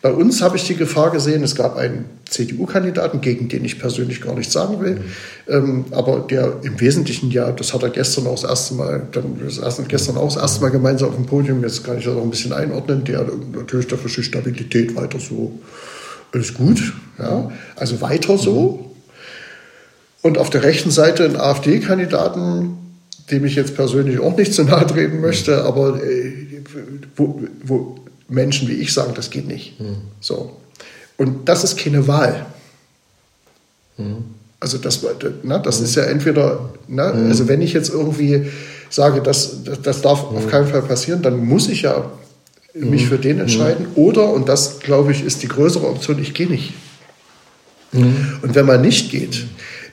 Bei uns habe ich die Gefahr gesehen, es gab einen CDU-Kandidaten, gegen den ich persönlich gar nichts sagen will, mhm. ähm, aber der im Wesentlichen ja, das hat er gestern auch das erste Mal, dann das erste, gestern auch das erste Mal gemeinsam auf dem Podium, jetzt kann ich das auch ein bisschen einordnen, der natürlich dafür für Stabilität weiter so, alles gut, ja, also weiter so. Und auf der rechten Seite einen AfD-Kandidaten, dem ich jetzt persönlich auch nicht zu nahe treten möchte, aber äh, wo, wo Menschen wie ich sagen, das geht nicht. Mhm. So. Und das ist keine Wahl. Mhm. Also das, na, das mhm. ist ja entweder, na, mhm. also wenn ich jetzt irgendwie sage, das, das, das darf auf mhm. keinen Fall passieren, dann muss ich ja mich für den entscheiden. Oder, und das glaube ich ist die größere Option, ich gehe nicht. Und wenn man nicht geht,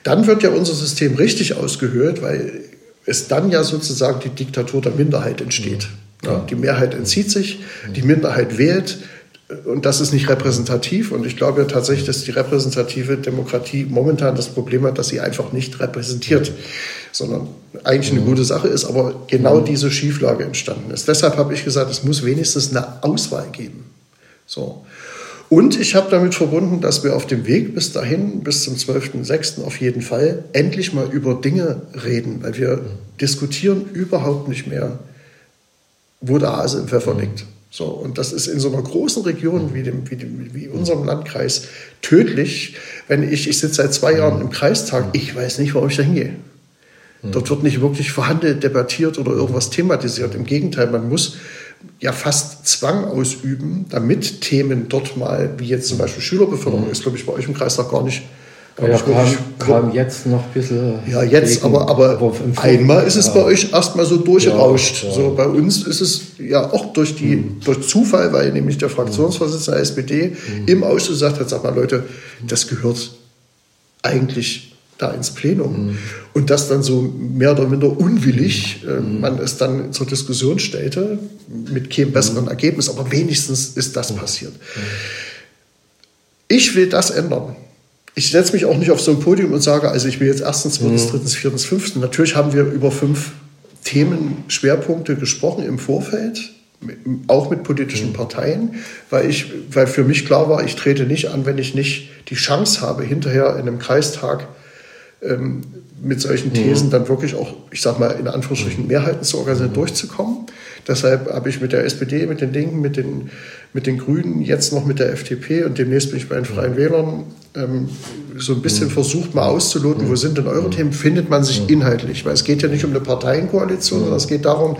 dann wird ja unser System richtig ausgehöhlt, weil es dann ja sozusagen die Diktatur der Minderheit entsteht. Ja, die Mehrheit entzieht sich, die Minderheit wählt und das ist nicht repräsentativ. Und ich glaube tatsächlich, dass die repräsentative Demokratie momentan das Problem hat, dass sie einfach nicht repräsentiert, sondern eigentlich eine gute Sache ist, aber genau diese Schieflage entstanden ist. Deshalb habe ich gesagt, es muss wenigstens eine Auswahl geben. So. Und ich habe damit verbunden, dass wir auf dem Weg bis dahin, bis zum 12.06. auf jeden Fall, endlich mal über Dinge reden, weil wir diskutieren überhaupt nicht mehr wo der Hase im Pfeffer liegt. So, und das ist in so einer großen Region wie, dem, wie, dem, wie unserem Landkreis tödlich, wenn ich, ich sitze seit zwei Jahren im Kreistag, ich weiß nicht, warum ich da hingehe. Dort wird nicht wirklich verhandelt, debattiert oder irgendwas thematisiert. Im Gegenteil, man muss ja fast Zwang ausüben, damit Themen dort mal, wie jetzt zum Beispiel Schülerbeförderung, ist, glaube ich, bei euch im Kreistag gar nicht ja, kam, kam, jetzt noch ein bisschen. Ja, jetzt, gegen, aber, aber, aber einmal ist es ja. bei euch erstmal so durchgerauscht. Ja, so, bei uns ist es ja auch durch, die, mhm. durch Zufall, weil nämlich der Fraktionsvorsitzende der SPD mhm. im Ausschuss gesagt hat: sag mal, Leute, das gehört eigentlich da ins Plenum. Mhm. Und das dann so mehr oder minder unwillig äh, mhm. man es dann zur Diskussion stellte, mit keinem besseren mhm. Ergebnis, aber wenigstens ist das mhm. passiert. Ich will das ändern ich setze mich auch nicht auf so ein Podium und sage, also ich will jetzt erstens, zweitens, mhm. drittens, viertens, fünftens. Natürlich haben wir über fünf Themenschwerpunkte gesprochen im Vorfeld, auch mit politischen mhm. Parteien, weil, ich, weil für mich klar war, ich trete nicht an, wenn ich nicht die Chance habe, hinterher in einem Kreistag ähm, mit solchen Thesen mhm. dann wirklich auch, ich sag mal, in Anführungsstrichen mhm. Mehrheiten zu organisieren, mhm. durchzukommen. Deshalb habe ich mit der SPD, mit den Linken, mit den, mit den Grünen, jetzt noch mit der FDP und demnächst bin ich bei den Freien Wählern ähm, so ein bisschen versucht mal auszuloten, wo sind denn eure Themen, findet man sich inhaltlich. Weil es geht ja nicht um eine Parteienkoalition, sondern es geht darum,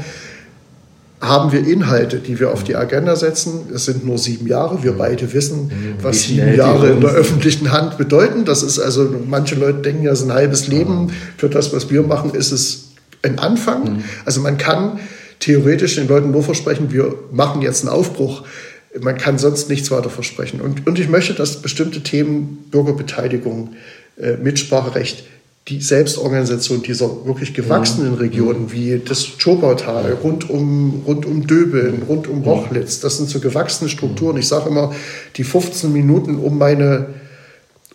haben wir Inhalte, die wir auf die Agenda setzen. Es sind nur sieben Jahre. Wir beide wissen, was sieben Jahre in der öffentlichen Hand bedeuten. Das ist also, manche Leute denken ja, es ist ein halbes Leben. Für das, was wir machen, ist es ein Anfang. Also man kann theoretisch den Leuten nur versprechen, wir machen jetzt einen Aufbruch man kann sonst nichts weiter versprechen. Und, und ich möchte, dass bestimmte Themen Bürgerbeteiligung äh, Mitspracherecht die Selbstorganisation dieser wirklich gewachsenen Mhm. Regionen, wie das Schobautal, rund um, rund um Döbeln, rund um Rochlitz, das sind so gewachsene Strukturen. Ich sage immer, die 15 Minuten um meine,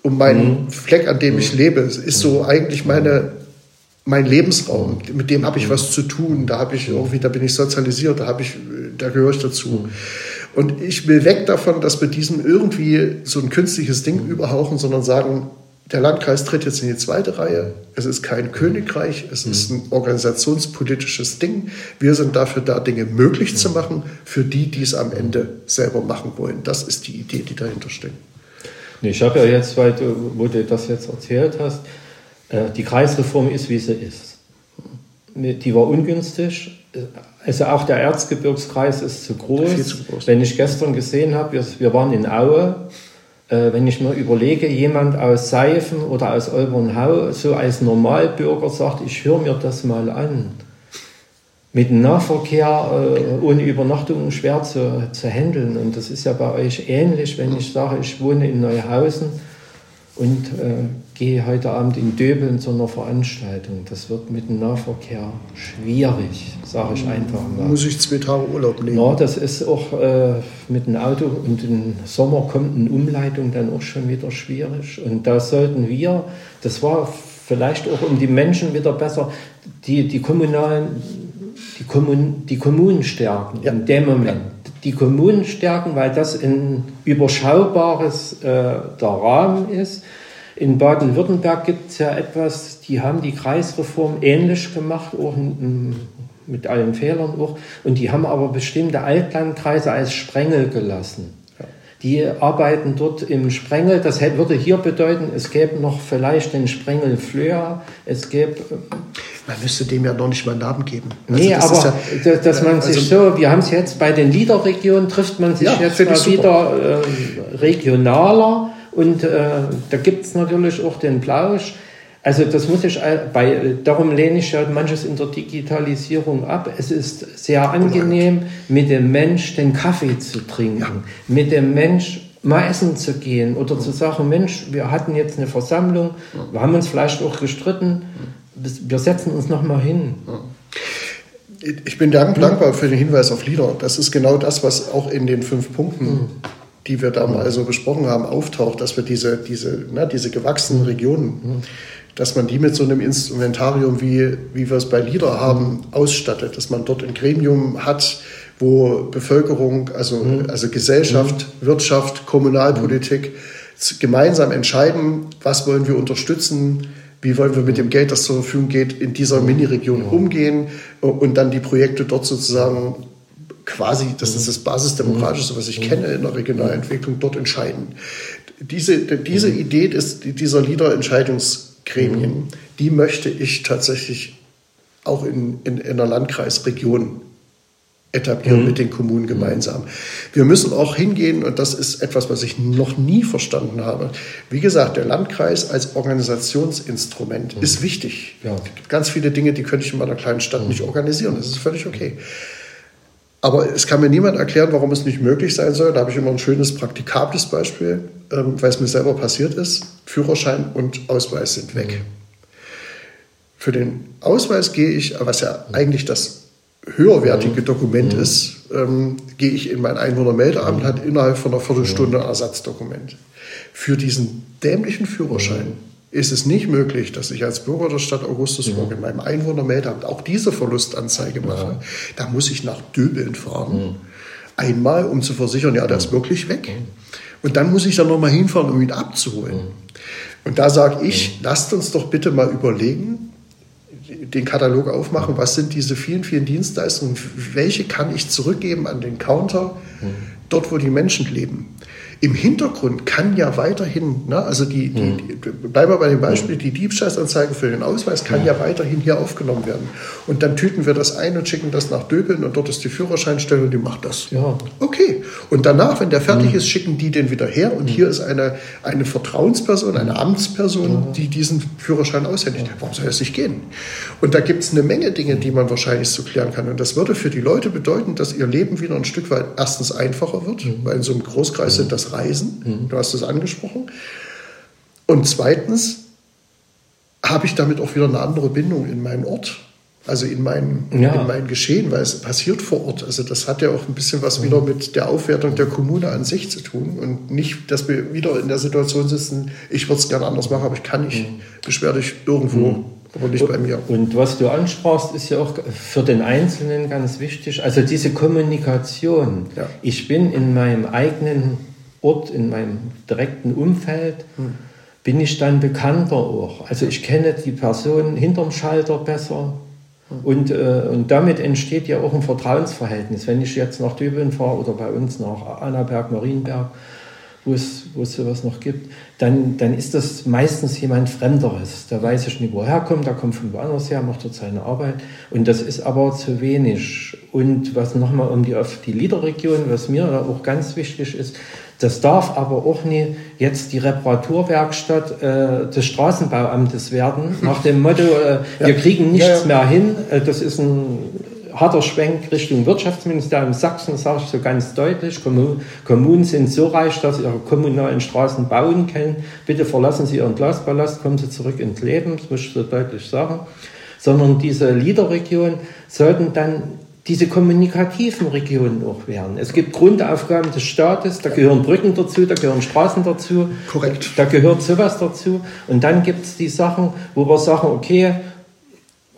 um meinen Fleck, an dem ich lebe, ist so eigentlich meine, mein Lebensraum. Mit dem habe ich was zu tun. Da habe ich irgendwie, da bin ich sozialisiert, da habe ich, da gehöre ich dazu. Und ich will weg davon, dass wir diesem irgendwie so ein künstliches Ding überhauchen, sondern sagen, der Landkreis tritt jetzt in die zweite Reihe. Es ist kein Königreich, es ist ein organisationspolitisches Ding. Wir sind dafür da, Dinge möglich zu machen für die, die es am Ende selber machen wollen. Das ist die Idee, die dahinter steckt. Ich habe ja jetzt, weil du, wo du das jetzt erzählt hast, äh, die Kreisreform ist, wie sie ist. Die war ungünstig. Also auch der Erzgebirgskreis ist zu groß. Viel zu groß. Wenn ich gestern gesehen habe, wir, wir waren in Aue, äh, wenn ich mir überlege, jemand aus Seifen oder aus Olbernhau so als Normalbürger sagt, ich höre mir das mal an. Mit dem Nahverkehr äh, ohne Übernachtung schwer zu, zu handeln. Und das ist ja bei euch ähnlich, wenn ich sage, ich wohne in Neuhausen und äh, gehe heute Abend in Döbeln zu einer Veranstaltung. Das wird mit dem Nahverkehr schwierig, sage ich einfach mal. Muss ich zwei Tage Urlaub nehmen? Ja, das ist auch äh, mit dem Auto und im Sommer kommt eine Umleitung dann auch schon wieder schwierig. Und da sollten wir, das war vielleicht auch um die Menschen wieder besser, die, die kommunalen, die, Kommun, die Kommunen stärken Ja. in dem Moment. Die Kommunen stärken, weil das ein überschaubares äh, der Rahmen ist. In Baden-Württemberg gibt es ja etwas, die haben die Kreisreform ähnlich gemacht, auch mit allen Fehlern auch. Und die haben aber bestimmte Altlandkreise als Sprengel gelassen. Die arbeiten dort im Sprengel. Das hätte- würde hier bedeuten, es gäbe noch vielleicht den Sprengel Flöa. Es gäbe Man müsste dem ja noch nicht mal einen Namen geben. Nee, Also das aber ja- dass, man sich also- so, wir haben es jetzt bei den Liederregionen, trifft man sich Ja, jetzt mal wieder äh, regionaler und äh, da gibt es natürlich auch den Plausch. Also das muss ich, bei, darum lehne ich ja manches in der Digitalisierung ab. Es ist sehr angenehm, mit dem Mensch den Kaffee zu trinken, mit dem Mensch mal essen zu gehen oder zu sagen, Mensch, wir hatten jetzt eine Versammlung, wir haben uns vielleicht auch gestritten, wir setzen uns noch mal hin. Ich bin dank- dankbar für den Hinweis auf Lieder. Das ist genau das, was auch in den fünf Punkten, die wir da mal so besprochen haben, auftaucht, dass wir diese, diese, na, diese gewachsenen Regionen, dass man die mit so einem Instrumentarium, wie, wie wir es bei Lieder haben, ausstattet, dass man dort ein Gremium hat, wo Bevölkerung, also, also Gesellschaft, Wirtschaft, Kommunalpolitik gemeinsam entscheiden, was wollen wir unterstützen, wie wollen wir mit dem Geld, das zur Verfügung geht, in dieser Mini-Region umgehen und dann die Projekte dort sozusagen quasi, das ist das Basisdemokratische, was ich kenne in der Regionalentwicklung, dort entscheiden. Diese, diese Idee des, dieser Leader-Entscheidungsgremien, die möchte ich tatsächlich auch in, in, in einer Landkreisregion etablieren mit den Kommunen gemeinsam. Wir müssen auch hingehen, und das ist etwas, was ich noch nie verstanden habe. Wie gesagt, der Landkreis als Organisationsinstrument ist wichtig. Ja. Es gibt ganz viele Dinge, die könnte ich in meiner kleinen Stadt nicht organisieren. Das ist völlig okay. Aber es kann mir niemand erklären, warum es nicht möglich sein soll. Da habe ich immer ein schönes praktikables Beispiel, ähm, weil es mir selber passiert ist. Führerschein und Ausweis sind weg. Für den Ausweis gehe ich, was ja eigentlich das höherwertige Dokument ist, ähm, gehe ich in mein Einwohnermeldeamt und hat innerhalb von einer Viertelstunde ein Ersatzdokument. Für diesen dämlichen Führerschein ist es nicht möglich, dass ich als Bürger der Stadt Augustusburg in meinem Einwohnermeldeamt auch diese Verlustanzeige mache. Da muss ich nach Döbeln fahren. Einmal, um zu versichern, ja, der ist wirklich weg. Und dann muss ich dann nochmal hinfahren, um ihn abzuholen. Und da sage ich, lasst uns doch bitte mal überlegen, den Katalog aufmachen, was sind diese vielen, vielen Dienstleistungen, welche kann ich zurückgeben an den Counter, dort, wo die Menschen leben. Im Hintergrund kann ja weiterhin, ne, also die, die, die, bleiben wir bei dem Beispiel, die Diebstahlsanzeige für den Ausweis kann ja weiterhin hier aufgenommen werden. Und dann tüten wir das ein und schicken das nach Döbeln und dort ist die Führerscheinstelle und die macht das. Ja. Okay. Und danach, wenn der fertig ist, schicken die den wieder her und hier ist eine, eine Vertrauensperson, eine Amtsperson, die diesen Führerschein aushändigt. Warum soll das nicht gehen? Und da gibt es eine Menge Dinge, die man wahrscheinlich so klären kann. Und das würde für die Leute bedeuten, dass ihr Leben wieder ein Stück weit erstens einfacher wird, weil in so einem Großkreis sind das Reisen. Du hast es angesprochen. Und zweitens, habe ich damit auch wieder eine andere Bindung in meinen Ort. Also in mein, ja. in mein Geschehen, weil es passiert vor Ort. Also das hat ja auch ein bisschen was wieder mit der Aufwertung der Kommune an sich zu tun und nicht, dass wir wieder in der Situation sitzen, ich würde es gerne anders machen, aber ich kann nicht. Mhm. Beschwer dich irgendwo, mhm. aber nicht bei mir. Und was du ansprachst, ist ja auch für den Einzelnen ganz wichtig. Also diese Kommunikation. Ja. Ich bin in meinem eigenen Ort, in meinem direkten Umfeld. Mhm bin ich dann bekannter auch. Also ich kenne die Person hinterm Schalter besser, und, äh, und damit entsteht ja auch ein Vertrauensverhältnis. Wenn ich jetzt nach Döbeln fahre oder bei uns nach Annaberg, Marienberg, wo es, wo es sowas noch gibt, dann, dann ist das meistens jemand Fremderes. Da weiß ich nicht, woher kommt, der kommt von woanders her, macht dort seine Arbeit. Und das ist aber zu wenig. Und was nochmal um die, auf die Liederregion, was mir auch ganz wichtig ist, das darf aber auch nicht jetzt die Reparaturwerkstatt äh, des Straßenbauamtes werden, nach dem Motto, äh, ja. wir kriegen nichts ja, ja. mehr hin. Äh, das ist ein harter Schwenk Richtung Wirtschaftsministerium Sachsen, sage ich so ganz deutlich. Kommunen sind so reich, dass sie ihre kommunalen Straßen bauen können. Bitte verlassen Sie Ihren Glasballast, kommen Sie zurück ins Leben, das muss ich so deutlich sagen. Sondern diese Liederregion sollten dann diese kommunikativen Regionen auch werden. Es gibt Grundaufgaben des Staates, da gehören Brücken dazu, da gehören Straßen dazu. Korrekt. Da gehört sowas dazu. Und dann gibt es die Sachen, wo wir sagen, okay,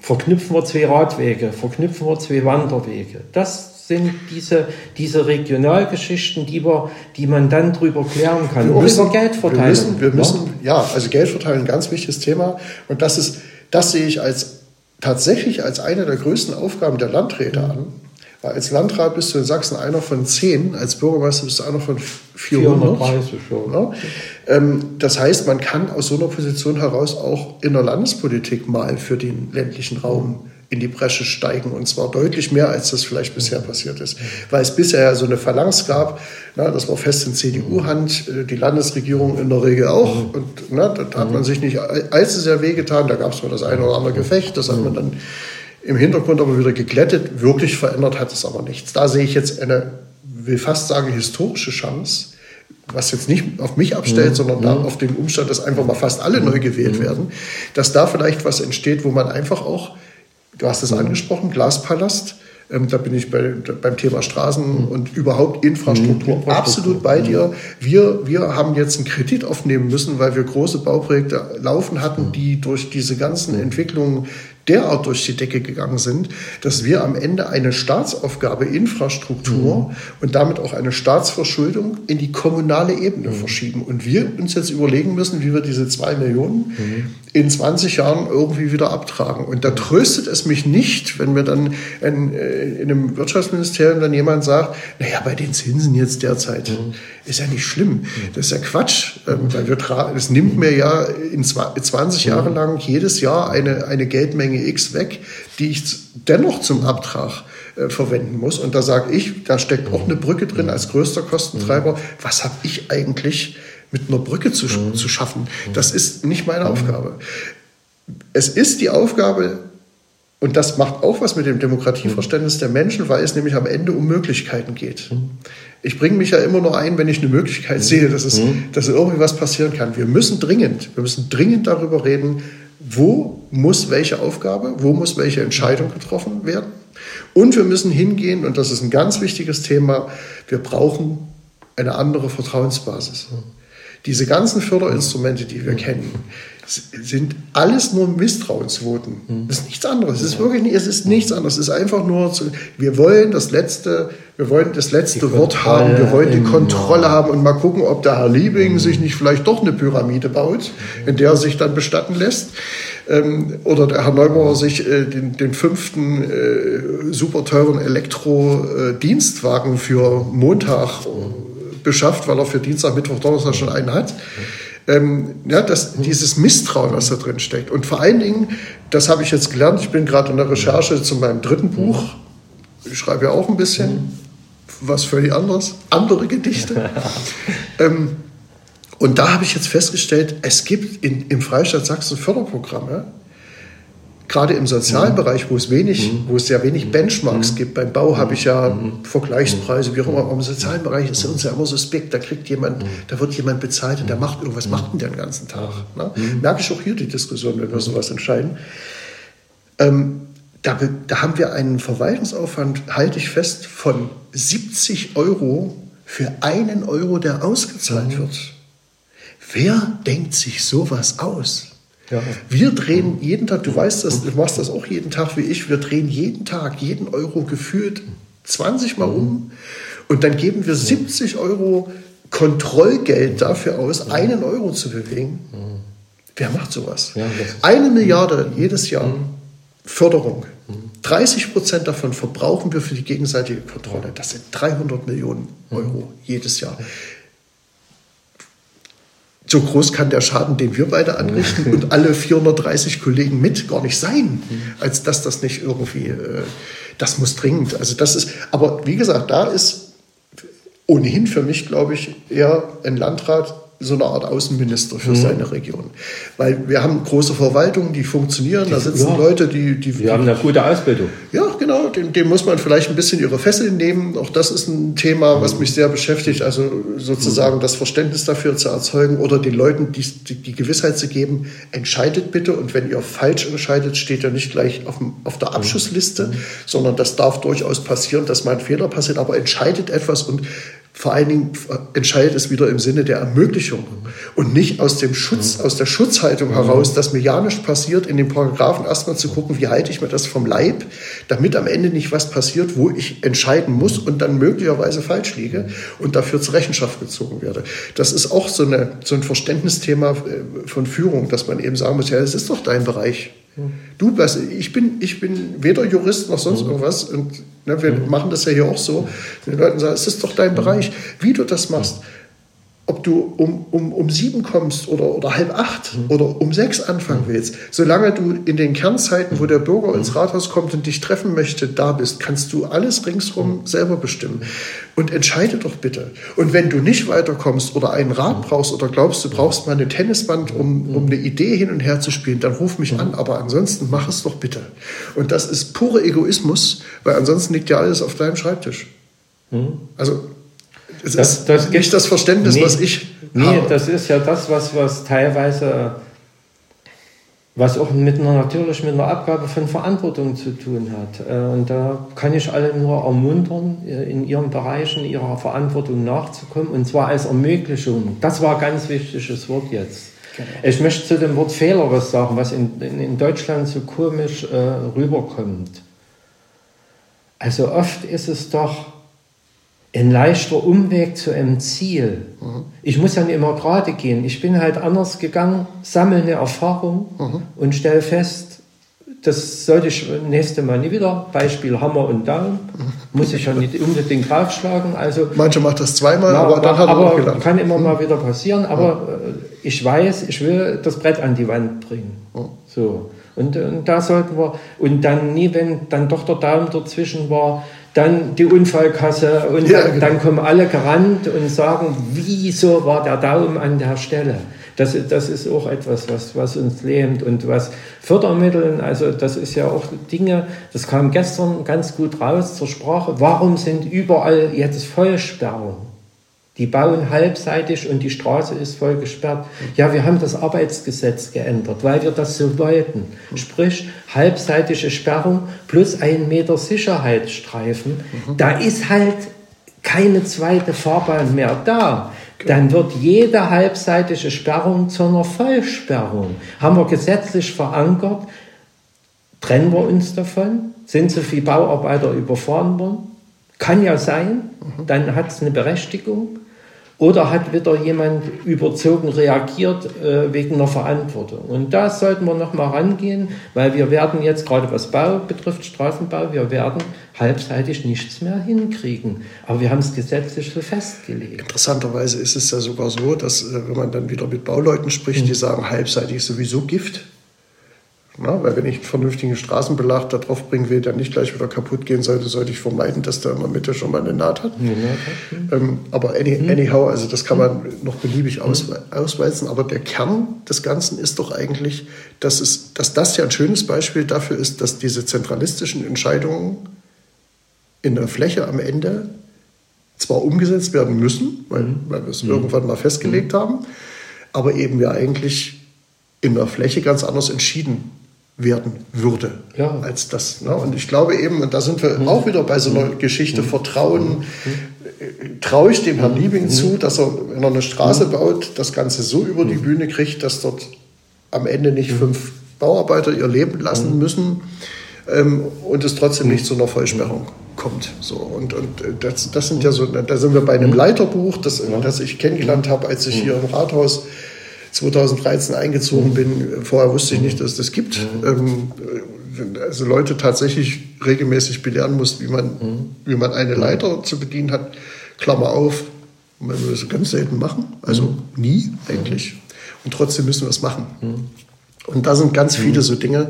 verknüpfen wir zwei Radwege, verknüpfen wir zwei Wanderwege. Das sind diese, diese Regionalgeschichten, die, wir, die man dann drüber klären kann. Wir müssen, Geld verteilen. Wir müssen, wir müssen ja? ja, also Geld verteilen, ein ganz wichtiges Thema. Und das ist, das sehe ich als tatsächlich als eine der größten Aufgaben der Landräte an. Als Landrat bist du in Sachsen einer von zehn, als Bürgermeister bist du einer von 400. 430 schon. Ja? Ähm, das heißt, man kann aus so einer Position heraus auch in der Landespolitik mal für den ländlichen Raum in die Bresche steigen und zwar deutlich mehr, als das vielleicht bisher passiert ist. Weil es bisher ja so eine Phalanx gab, na, das war fest in CDU-Hand, äh, die Landesregierung in der Regel auch und na, da hat man sich nicht allzu sehr wehgetan, da gab es mal das eine oder andere Gefecht, das hat man dann im Hintergrund aber wieder geglättet, wirklich verändert hat es aber nichts. Da sehe ich jetzt eine, will fast sagen, historische Chance, was jetzt nicht auf mich abstellt, mhm. sondern da auf den Umstand, dass einfach mal fast alle neu gewählt werden, dass da vielleicht was entsteht, wo man einfach auch Du hast es angesprochen, Glaspalast. Ähm, da bin ich bei, beim Thema Straßen mhm. und überhaupt Infrastruktur, mhm. absolut bei dir. Wir, wir haben jetzt einen Kredit aufnehmen müssen, weil wir große Bauprojekte laufen hatten, die durch diese ganzen Entwicklungen derart durch die Decke gegangen sind, dass wir am Ende eine Staatsaufgabe Infrastruktur mhm. und damit auch eine Staatsverschuldung in die kommunale Ebene mhm. verschieben. Und wir uns jetzt überlegen müssen, wie wir diese zwei Millionen mhm. in 20 Jahren irgendwie wieder abtragen. Und da tröstet es mich nicht, wenn mir dann in, äh, in einem Wirtschaftsministerium dann jemand sagt, naja, bei den Zinsen jetzt derzeit mhm. ist ja nicht schlimm. Mhm. Das ist ja Quatsch, ähm, weil wir es nimmt mir ja in 20 Jahre mhm. lang jedes Jahr eine, eine Geldmenge Menge X weg, die ich dennoch zum Abtrag äh, verwenden muss. Und da sage ich, da steckt auch eine Brücke drin als größter Kostentreiber. Was habe ich eigentlich mit einer Brücke zu, zu schaffen? Das ist nicht meine Aufgabe. Es ist die Aufgabe und das macht auch was mit dem Demokratieverständnis der Menschen, weil es nämlich am Ende um Möglichkeiten geht. Ich bringe mich ja immer nur ein, wenn ich eine Möglichkeit sehe, dass, es, dass irgendwie was passieren kann. Wir müssen dringend, wir müssen dringend darüber reden, wo muss welche Aufgabe, wo muss welche Entscheidung getroffen werden. Und wir müssen hingehen, und das ist ein ganz wichtiges Thema, wir brauchen eine andere Vertrauensbasis. Diese ganzen Förderinstrumente, die wir kennen, sind alles nur Misstrauensvoten. Das ist nichts anderes. Es ist wirklich nicht, es ist nichts anderes. Es ist einfach nur, zu, wir wollen das letzte, wir wollen das letzte Wort haben, wir wollen die Kontrolle haben und mal gucken, ob der Herr Liebing mhm. sich nicht vielleicht doch eine Pyramide baut, in der er sich dann bestatten lässt. Ähm, oder der Herr Neubauer sich äh, den, den fünften äh, super teuren Elektro-Dienstwagen für Montag äh, beschafft, weil er für Dienstag, Mittwoch, Donnerstag schon einen hat. Ähm, ja, das, dieses Misstrauen, was da drin steckt. Und vor allen Dingen, das habe ich jetzt gelernt, ich bin gerade in der Recherche zu meinem dritten Buch. Ich schreibe ja auch ein bisschen, was völlig anderes, andere Gedichte. [LAUGHS] ähm, und da habe ich jetzt festgestellt, es gibt in, im Freistaat Sachsen Förderprogramme, gerade im sozialen Bereich, wo es wenig, wo es sehr wenig Benchmarks gibt. Beim Bau habe ich ja Vergleichspreise, wie auch immer. Aber im sozialen Bereich ist uns ja immer suspekt. Da kriegt jemand, da wird jemand bezahlt und der macht irgendwas, macht denn der den ganzen Tag? Ne? Merke ich auch hier die Diskussion, wenn wir sowas entscheiden. Ähm, da, da haben wir einen Verwaltungsaufwand, halte ich fest, von 70 Euro für einen Euro, der ausgezahlt wird. Wer denkt sich sowas aus? Ja. Wir drehen jeden Tag, du weißt das, du machst das auch jeden Tag wie ich, wir drehen jeden Tag, jeden Euro gefühlt 20 Mal um und dann geben wir 70 Euro Kontrollgeld dafür aus, einen Euro zu bewegen. Wer macht sowas? Eine Milliarde jedes Jahr Förderung. 30 Prozent davon verbrauchen wir für die gegenseitige Kontrolle. Das sind 300 Millionen Euro jedes Jahr so groß kann der Schaden, den wir beide anrichten und alle 430 Kollegen mit gar nicht sein, als dass das nicht irgendwie, äh, das muss dringend. Also das ist, aber wie gesagt, da ist ohnehin für mich, glaube ich, eher ein Landrat so eine Art Außenminister für mhm. seine Region. Weil wir haben große Verwaltungen, die funktionieren, da sitzen ja. Leute, die, die... Wir haben eine gute Ausbildung. Ja, genau, dem, dem, muss man vielleicht ein bisschen ihre Fesseln nehmen. Auch das ist ein Thema, was mhm. mich sehr beschäftigt, also sozusagen mhm. das Verständnis dafür zu erzeugen oder den Leuten die, die, die, Gewissheit zu geben, entscheidet bitte und wenn ihr falsch entscheidet, steht ihr nicht gleich auf, dem, auf der mhm. Abschussliste, mhm. sondern das darf durchaus passieren, dass mal ein Fehler passiert, aber entscheidet etwas und vor allen Dingen entscheidet es wieder im Sinne der Ermöglichung und nicht aus dem Schutz, aus der Schutzhaltung heraus, dass mir ja nicht passiert, in den Paragraphen erstmal zu gucken, wie halte ich mir das vom Leib, damit am Ende nicht was passiert, wo ich entscheiden muss und dann möglicherweise falsch liege und dafür zur Rechenschaft gezogen werde. Das ist auch so, eine, so ein Verständnisthema äh, von Führung, dass man eben sagen muss, ja, das ist doch dein Bereich. Du, was, ich bin, ich bin weder Jurist noch sonst mhm. irgendwas und ne, wir mhm. machen das ja hier auch so. Den Leuten sagen, es ist doch dein mhm. Bereich, wie du das machst ob du um, um, um sieben kommst oder, oder halb acht mhm. oder um sechs anfangen mhm. willst, solange du in den Kernzeiten, wo der Bürger mhm. ins Rathaus kommt und dich treffen möchte, da bist, kannst du alles ringsherum mhm. selber bestimmen. Und entscheide doch bitte. Und wenn du nicht weiterkommst oder einen Rat mhm. brauchst oder glaubst, du brauchst mal eine Tennisband, um, um eine Idee hin und her zu spielen, dann ruf mich an. Aber ansonsten mach es doch bitte. Und das ist pure Egoismus, weil ansonsten liegt ja alles auf deinem Schreibtisch. Also es das, ist das nicht das Verständnis, nee, was ich nee, habe. das ist ja das, was, was teilweise, was auch mit einer, natürlich mit einer Abgabe von Verantwortung zu tun hat. Äh, und da kann ich alle nur ermuntern, äh, in ihren Bereichen ihrer Verantwortung nachzukommen, und zwar als Ermöglichung. Das war ein ganz wichtiges Wort jetzt. Genau. Ich möchte zu dem Wort Fehler was sagen, was in, in, in Deutschland so komisch äh, rüberkommt. Also oft ist es doch ein leichter Umweg zu einem Ziel. Mhm. Ich muss ja nicht immer gerade gehen. Ich bin halt anders gegangen, sammle eine Erfahrung mhm. und stelle fest, das sollte ich nächste Mal nie wieder. Beispiel Hammer und Daumen. Mhm. Muss ich ja nicht unbedingt draufschlagen. Also, Manche macht das zweimal, na, aber dann hat aber auch gelernt. Kann immer mal mhm. wieder passieren. Aber mhm. ich weiß, ich will das Brett an die Wand bringen. Mhm. So. Und, und da sollten wir, und dann nie, wenn dann doch der Daumen dazwischen war, dann die Unfallkasse und ja, genau. dann kommen alle gerannt und sagen, wieso war der Daumen an der Stelle? Das, das ist auch etwas, was, was uns lähmt und was Fördermitteln, also das ist ja auch Dinge, das kam gestern ganz gut raus zur Sprache. Warum sind überall jetzt Vollsperrungen? Die bauen halbseitig und die Straße ist voll gesperrt. Ja, wir haben das Arbeitsgesetz geändert, weil wir das so wollten. Sprich, halbseitige Sperrung plus ein Meter Sicherheitsstreifen. Da ist halt keine zweite Fahrbahn mehr da. Dann wird jede halbseitige Sperrung zu einer Vollsperrung. Haben wir gesetzlich verankert. Trennen wir uns davon? Sind so viele Bauarbeiter überfahren worden? Kann ja sein, dann hat es eine Berechtigung. Oder hat wieder jemand überzogen reagiert äh, wegen einer Verantwortung? Und da sollten wir nochmal rangehen, weil wir werden jetzt, gerade was Bau betrifft, Straßenbau, wir werden halbseitig nichts mehr hinkriegen. Aber wir haben es gesetzlich so festgelegt. Interessanterweise ist es ja sogar so, dass, äh, wenn man dann wieder mit Bauleuten spricht, mhm. die sagen, halbseitig ist sowieso Gift. Na, weil wenn ich einen vernünftigen Straßenbelag da drauf bringen will, der nicht gleich wieder kaputt gehen sollte, sollte ich vermeiden, dass der in der Mitte schon mal eine Naht hat. Hat. Ähm, aber any, mhm. anyhow, also das kann man noch beliebig mhm. ausweisen. Aber der Kern des Ganzen ist doch eigentlich, dass, es, dass das ja ein schönes Beispiel dafür ist, dass diese zentralistischen Entscheidungen in der Fläche am Ende zwar umgesetzt werden müssen, weil, mhm. weil wir es mhm. irgendwann mal festgelegt mhm. haben, aber eben ja eigentlich in der Fläche ganz anders entschieden werden würde ja. als das. Ne? Und ich glaube eben, und da sind wir mhm. auch wieder bei so einer mhm. Geschichte mhm. Vertrauen, mhm. Äh, traue ich dem Herrn Liebing zu, dass er, wenn er eine Straße baut, das Ganze so über die Bühne kriegt, dass dort am Ende nicht fünf Bauarbeiter ihr Leben lassen müssen ähm, und es trotzdem nicht zu einer Vollsperrung kommt. So, und und äh, das, das sind ja so, da sind wir bei einem Leiterbuch, das, das ich kennengelernt habe, als ich hier im Rathaus 2013 eingezogen bin. Vorher wusste ich nicht, dass es das gibt. Ähm, also Leute tatsächlich regelmäßig belehren muss, wie man, wie man eine Leiter zu bedienen hat. Klammer auf, wenn wir das ganz selten machen, also nie eigentlich. Und trotzdem müssen wir es machen. Und da sind ganz viele so Dinge,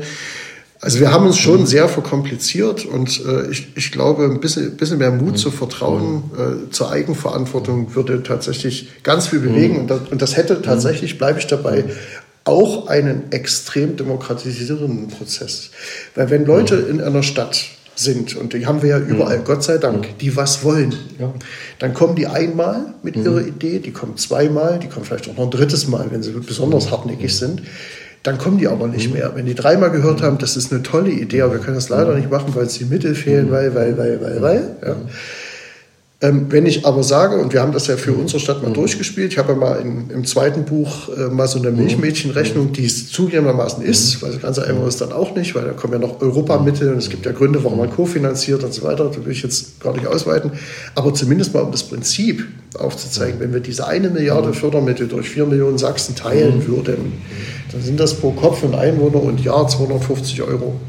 also wir haben uns schon mhm. sehr verkompliziert und äh, ich, ich glaube, ein bisschen, bisschen mehr Mut mhm. zu Vertrauen, äh, zur Eigenverantwortung würde tatsächlich ganz viel bewegen. Mhm. Und, das, und das hätte tatsächlich, bleibe ich dabei, auch einen extrem demokratisierenden Prozess. Weil wenn Leute in einer Stadt sind, und die haben wir ja überall, Gott sei Dank, die was wollen, ja. dann kommen die einmal mit ihrer Idee, die kommen zweimal, die kommen vielleicht auch noch ein drittes Mal, wenn sie besonders hartnäckig sind dann kommen die aber nicht mhm. mehr. Wenn die dreimal gehört haben, das ist eine tolle Idee, aber wir können das leider nicht machen, weil es die Mittel fehlen, weil, weil, weil, weil, weil. Ja. Ähm, wenn ich aber sage, und wir haben das ja für unsere Stadt mal durchgespielt, ich habe ja mal in, im zweiten Buch äh, mal so eine Milchmädchenrechnung, die es zugegebenermaßen ist, weil das ganze einfach ist dann auch nicht, weil da kommen ja noch Europamittel und es gibt ja Gründe, warum man kofinanziert und so weiter, das will ich jetzt gar nicht ausweiten, aber zumindest mal um das Prinzip aufzuzeigen, wenn wir diese eine Milliarde Fördermittel durch vier Millionen Sachsen teilen würden, dann sind das pro Kopf und Einwohner und Jahr 250 Euro.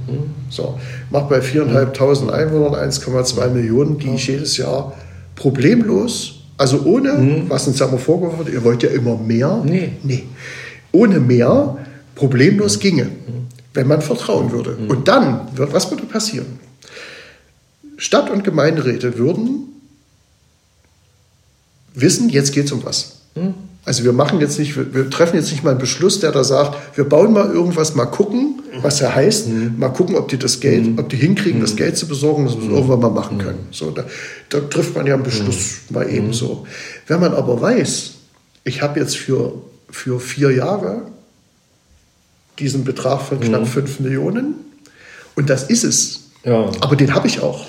So, macht bei 4.500 Einwohnern 1,2 Millionen, die ich jedes Jahr problemlos, also ohne, mhm. was uns ja mal vorgeworfen wird, ihr wollt ja immer mehr. Nee. nee. Ohne mehr problemlos ginge, mhm. wenn man vertrauen würde. Mhm. Und dann, wird, was würde passieren? Stadt- und Gemeinderäte würden wissen, jetzt geht es um was. Mhm. Also wir machen jetzt nicht, wir, wir, treffen jetzt nicht mal einen Beschluss, der da sagt, wir bauen mal irgendwas, mal gucken, was er heißt, mhm. mal gucken, ob die das Geld, mhm. ob die hinkriegen, mhm. das Geld zu besorgen, dass wir es irgendwann mal machen können. So, da, da, trifft man ja einen Beschluss mal eben so. Wenn man aber weiß, ich habe jetzt für, für vier Jahre diesen Betrag von knapp mhm. 5 Millionen und das ist es, ja. aber den habe ich auch,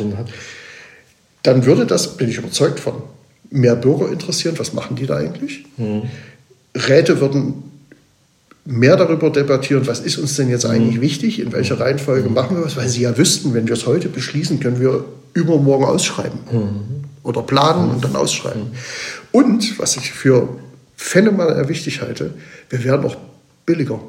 dann würde das, bin ich überzeugt von, mehr Bürger interessieren, was machen die da eigentlich? Mhm. Räte würden mehr darüber debattieren, was ist uns denn jetzt eigentlich mhm. wichtig, in welcher Reihenfolge mhm. machen wir was, weil sie ja wüssten, wenn wir es heute beschließen, können wir übermorgen ausschreiben mhm. oder planen und dann ausschreiben. Mhm. Und, was ich für phänomenal wichtig halte, wir werden auch billiger.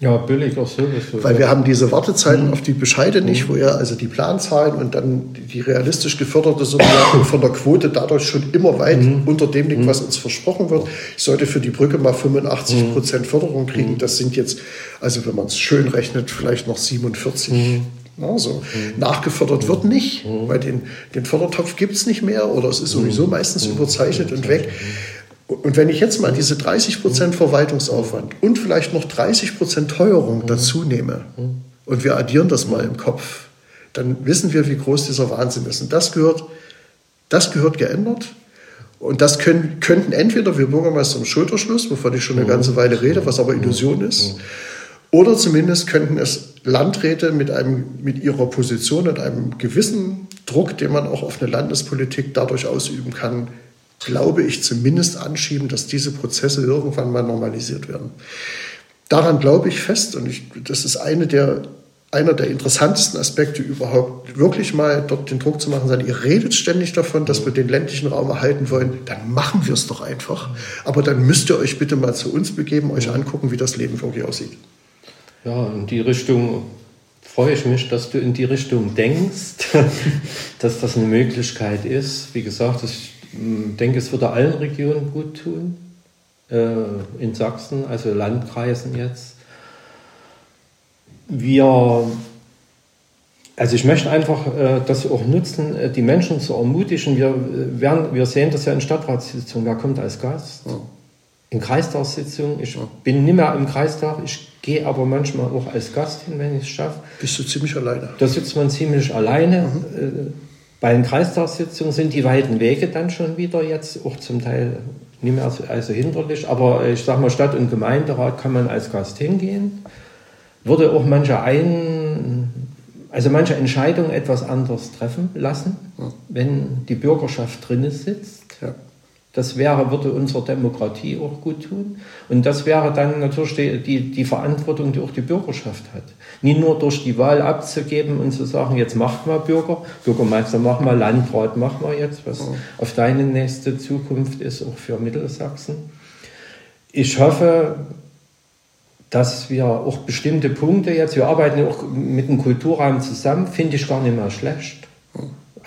Ja, billiger sowieso. Weil wir haben diese Wartezeiten mhm. auf die Bescheide nicht, mhm. wo ja also die Planzahlen und dann die realistisch geförderte Summe von der Quote dadurch schon immer weit mhm. unter dem liegt, mhm. was uns versprochen wird. Ich sollte für die Brücke mal 85 mhm. Prozent Förderung kriegen. Mhm. Das sind jetzt, also wenn man es schön rechnet, vielleicht noch 47. Also, nachgefördert wird nicht, weil den, den Fördertopf gibt es nicht mehr oder es ist sowieso meistens überzeichnet und weg. Und wenn ich jetzt mal diese 30 Prozent Verwaltungsaufwand und vielleicht noch 30 Prozent Teuerung dazu nehme und wir addieren das mal im Kopf, dann wissen wir, wie groß dieser Wahnsinn ist. Und das gehört, das gehört geändert. Und das können, könnten entweder wir Bürgermeister im Schulterschluss, wovon ich schon eine ganze Weile rede, was aber Illusion ist, oder zumindest könnten es Landräte mit, einem, mit ihrer Position und einem gewissen Druck, den man auch auf eine Landespolitik dadurch ausüben kann, glaube ich, zumindest anschieben, dass diese Prozesse irgendwann mal normalisiert werden. Daran glaube ich fest und ich, das ist eine der, einer der interessantesten Aspekte überhaupt, wirklich mal dort den Druck zu machen, sagen, ihr redet ständig davon, dass wir den ländlichen Raum erhalten wollen, dann machen wir es doch einfach. Aber dann müsst ihr euch bitte mal zu uns begeben, euch angucken, wie das Leben wirklich aussieht. Ja, in die Richtung freue ich mich, dass du in die Richtung denkst, [LAUGHS] dass das eine Möglichkeit ist. Wie gesagt, ich denke, es würde allen Regionen gut tun, äh, in Sachsen, also Landkreisen jetzt. wir, also ich möchte einfach äh, das auch nutzen, äh, die Menschen zu ermutigen. Wir, äh, werden, wir sehen das ja in Stadtratssitzungen, wer kommt als Gast? Ja. In Kreistagssitzungen, ich ja. bin nicht mehr im Kreistag, ich gehe aber manchmal auch als Gast hin, wenn ich es schaffe. Bist du ziemlich alleine? Da sitzt man ziemlich alleine. Mhm. Bei den Kreistagssitzungen sind die weiten Wege dann schon wieder jetzt auch zum Teil nicht mehr so also hinderlich. Aber ich sage mal, Stadt- und Gemeinderat kann man als Gast hingehen. Würde auch manche ein, also manche Entscheidungen etwas anders treffen lassen, wenn die Bürgerschaft drin sitzt. Das wäre, würde unserer Demokratie auch gut tun. Und das wäre dann natürlich die, die, die, Verantwortung, die auch die Bürgerschaft hat. Nie nur durch die Wahl abzugeben und zu sagen, jetzt macht mal Bürger, Bürgermeister, mach mal Landrat, mach mal jetzt, was ja. auf deine nächste Zukunft ist, auch für Mittelsachsen. Ich hoffe, dass wir auch bestimmte Punkte jetzt, wir arbeiten auch mit dem Kulturraum zusammen, finde ich gar nicht mehr schlecht.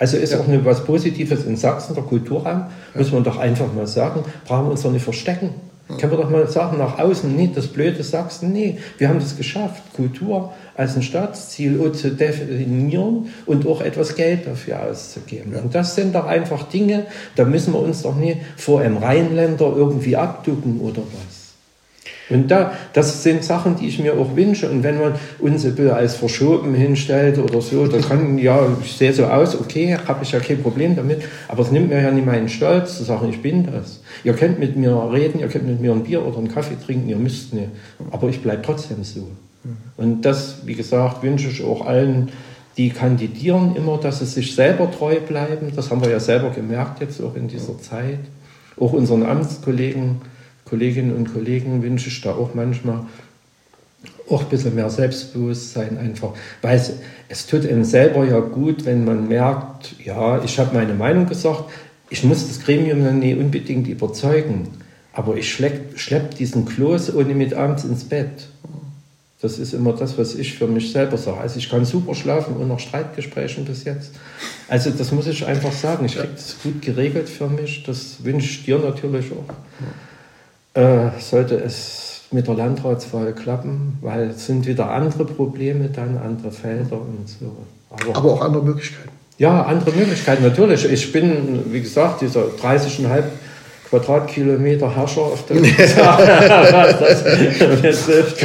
Also ist ja. auch eine, was Positives in Sachsen, der Kulturraum, ja. muss man doch einfach mal sagen, brauchen wir uns doch nicht verstecken. Ja. Können wir doch mal sagen, nach außen, nee, das blöde Sachsen, nee, wir haben das geschafft, Kultur als ein Staatsziel zu definieren und auch etwas Geld dafür auszugeben. Ja. Und das sind doch einfach Dinge, da müssen wir uns doch nicht vor einem Rheinländer irgendwie abducken oder was. Und da, das sind Sachen, die ich mir auch wünsche. Und wenn man uns als verschoben hinstellt oder so, dann kann, ja, ich sehe so aus, okay, habe ich ja kein Problem damit. Aber es nimmt mir ja nicht meinen Stolz zu sagen, ich bin das. Ihr könnt mit mir reden, ihr könnt mit mir ein Bier oder einen Kaffee trinken, ihr müsst nicht. Aber ich bleibe trotzdem so. Und das, wie gesagt, wünsche ich auch allen, die kandidieren immer, dass sie sich selber treu bleiben. Das haben wir ja selber gemerkt jetzt auch in dieser Zeit. Auch unseren Amtskollegen Kolleginnen und Kollegen wünsche ich da auch manchmal auch ein bisschen mehr Selbstbewusstsein einfach, weil es, es tut einem selber ja gut, wenn man merkt, ja, ich habe meine Meinung gesagt, ich muss das Gremium dann nicht unbedingt überzeugen, aber ich schleppe schlepp diesen Kloß ohne mit abends ins Bett. Das ist immer das, was ich für mich selber sage. Also ich kann super schlafen und nach Streitgesprächen bis jetzt. Also das muss ich einfach sagen. Ich kriege das gut geregelt für mich. Das wünsche ich dir natürlich auch äh, sollte es mit der Landratswahl klappen, weil es sind wieder andere Probleme dann, andere Felder und so. Aber, Aber auch andere Möglichkeiten. Ja, andere Möglichkeiten, natürlich. Ich bin, wie gesagt, dieser 30,5 Quadratkilometer Herrscher auf dem [LAUGHS] das betrifft,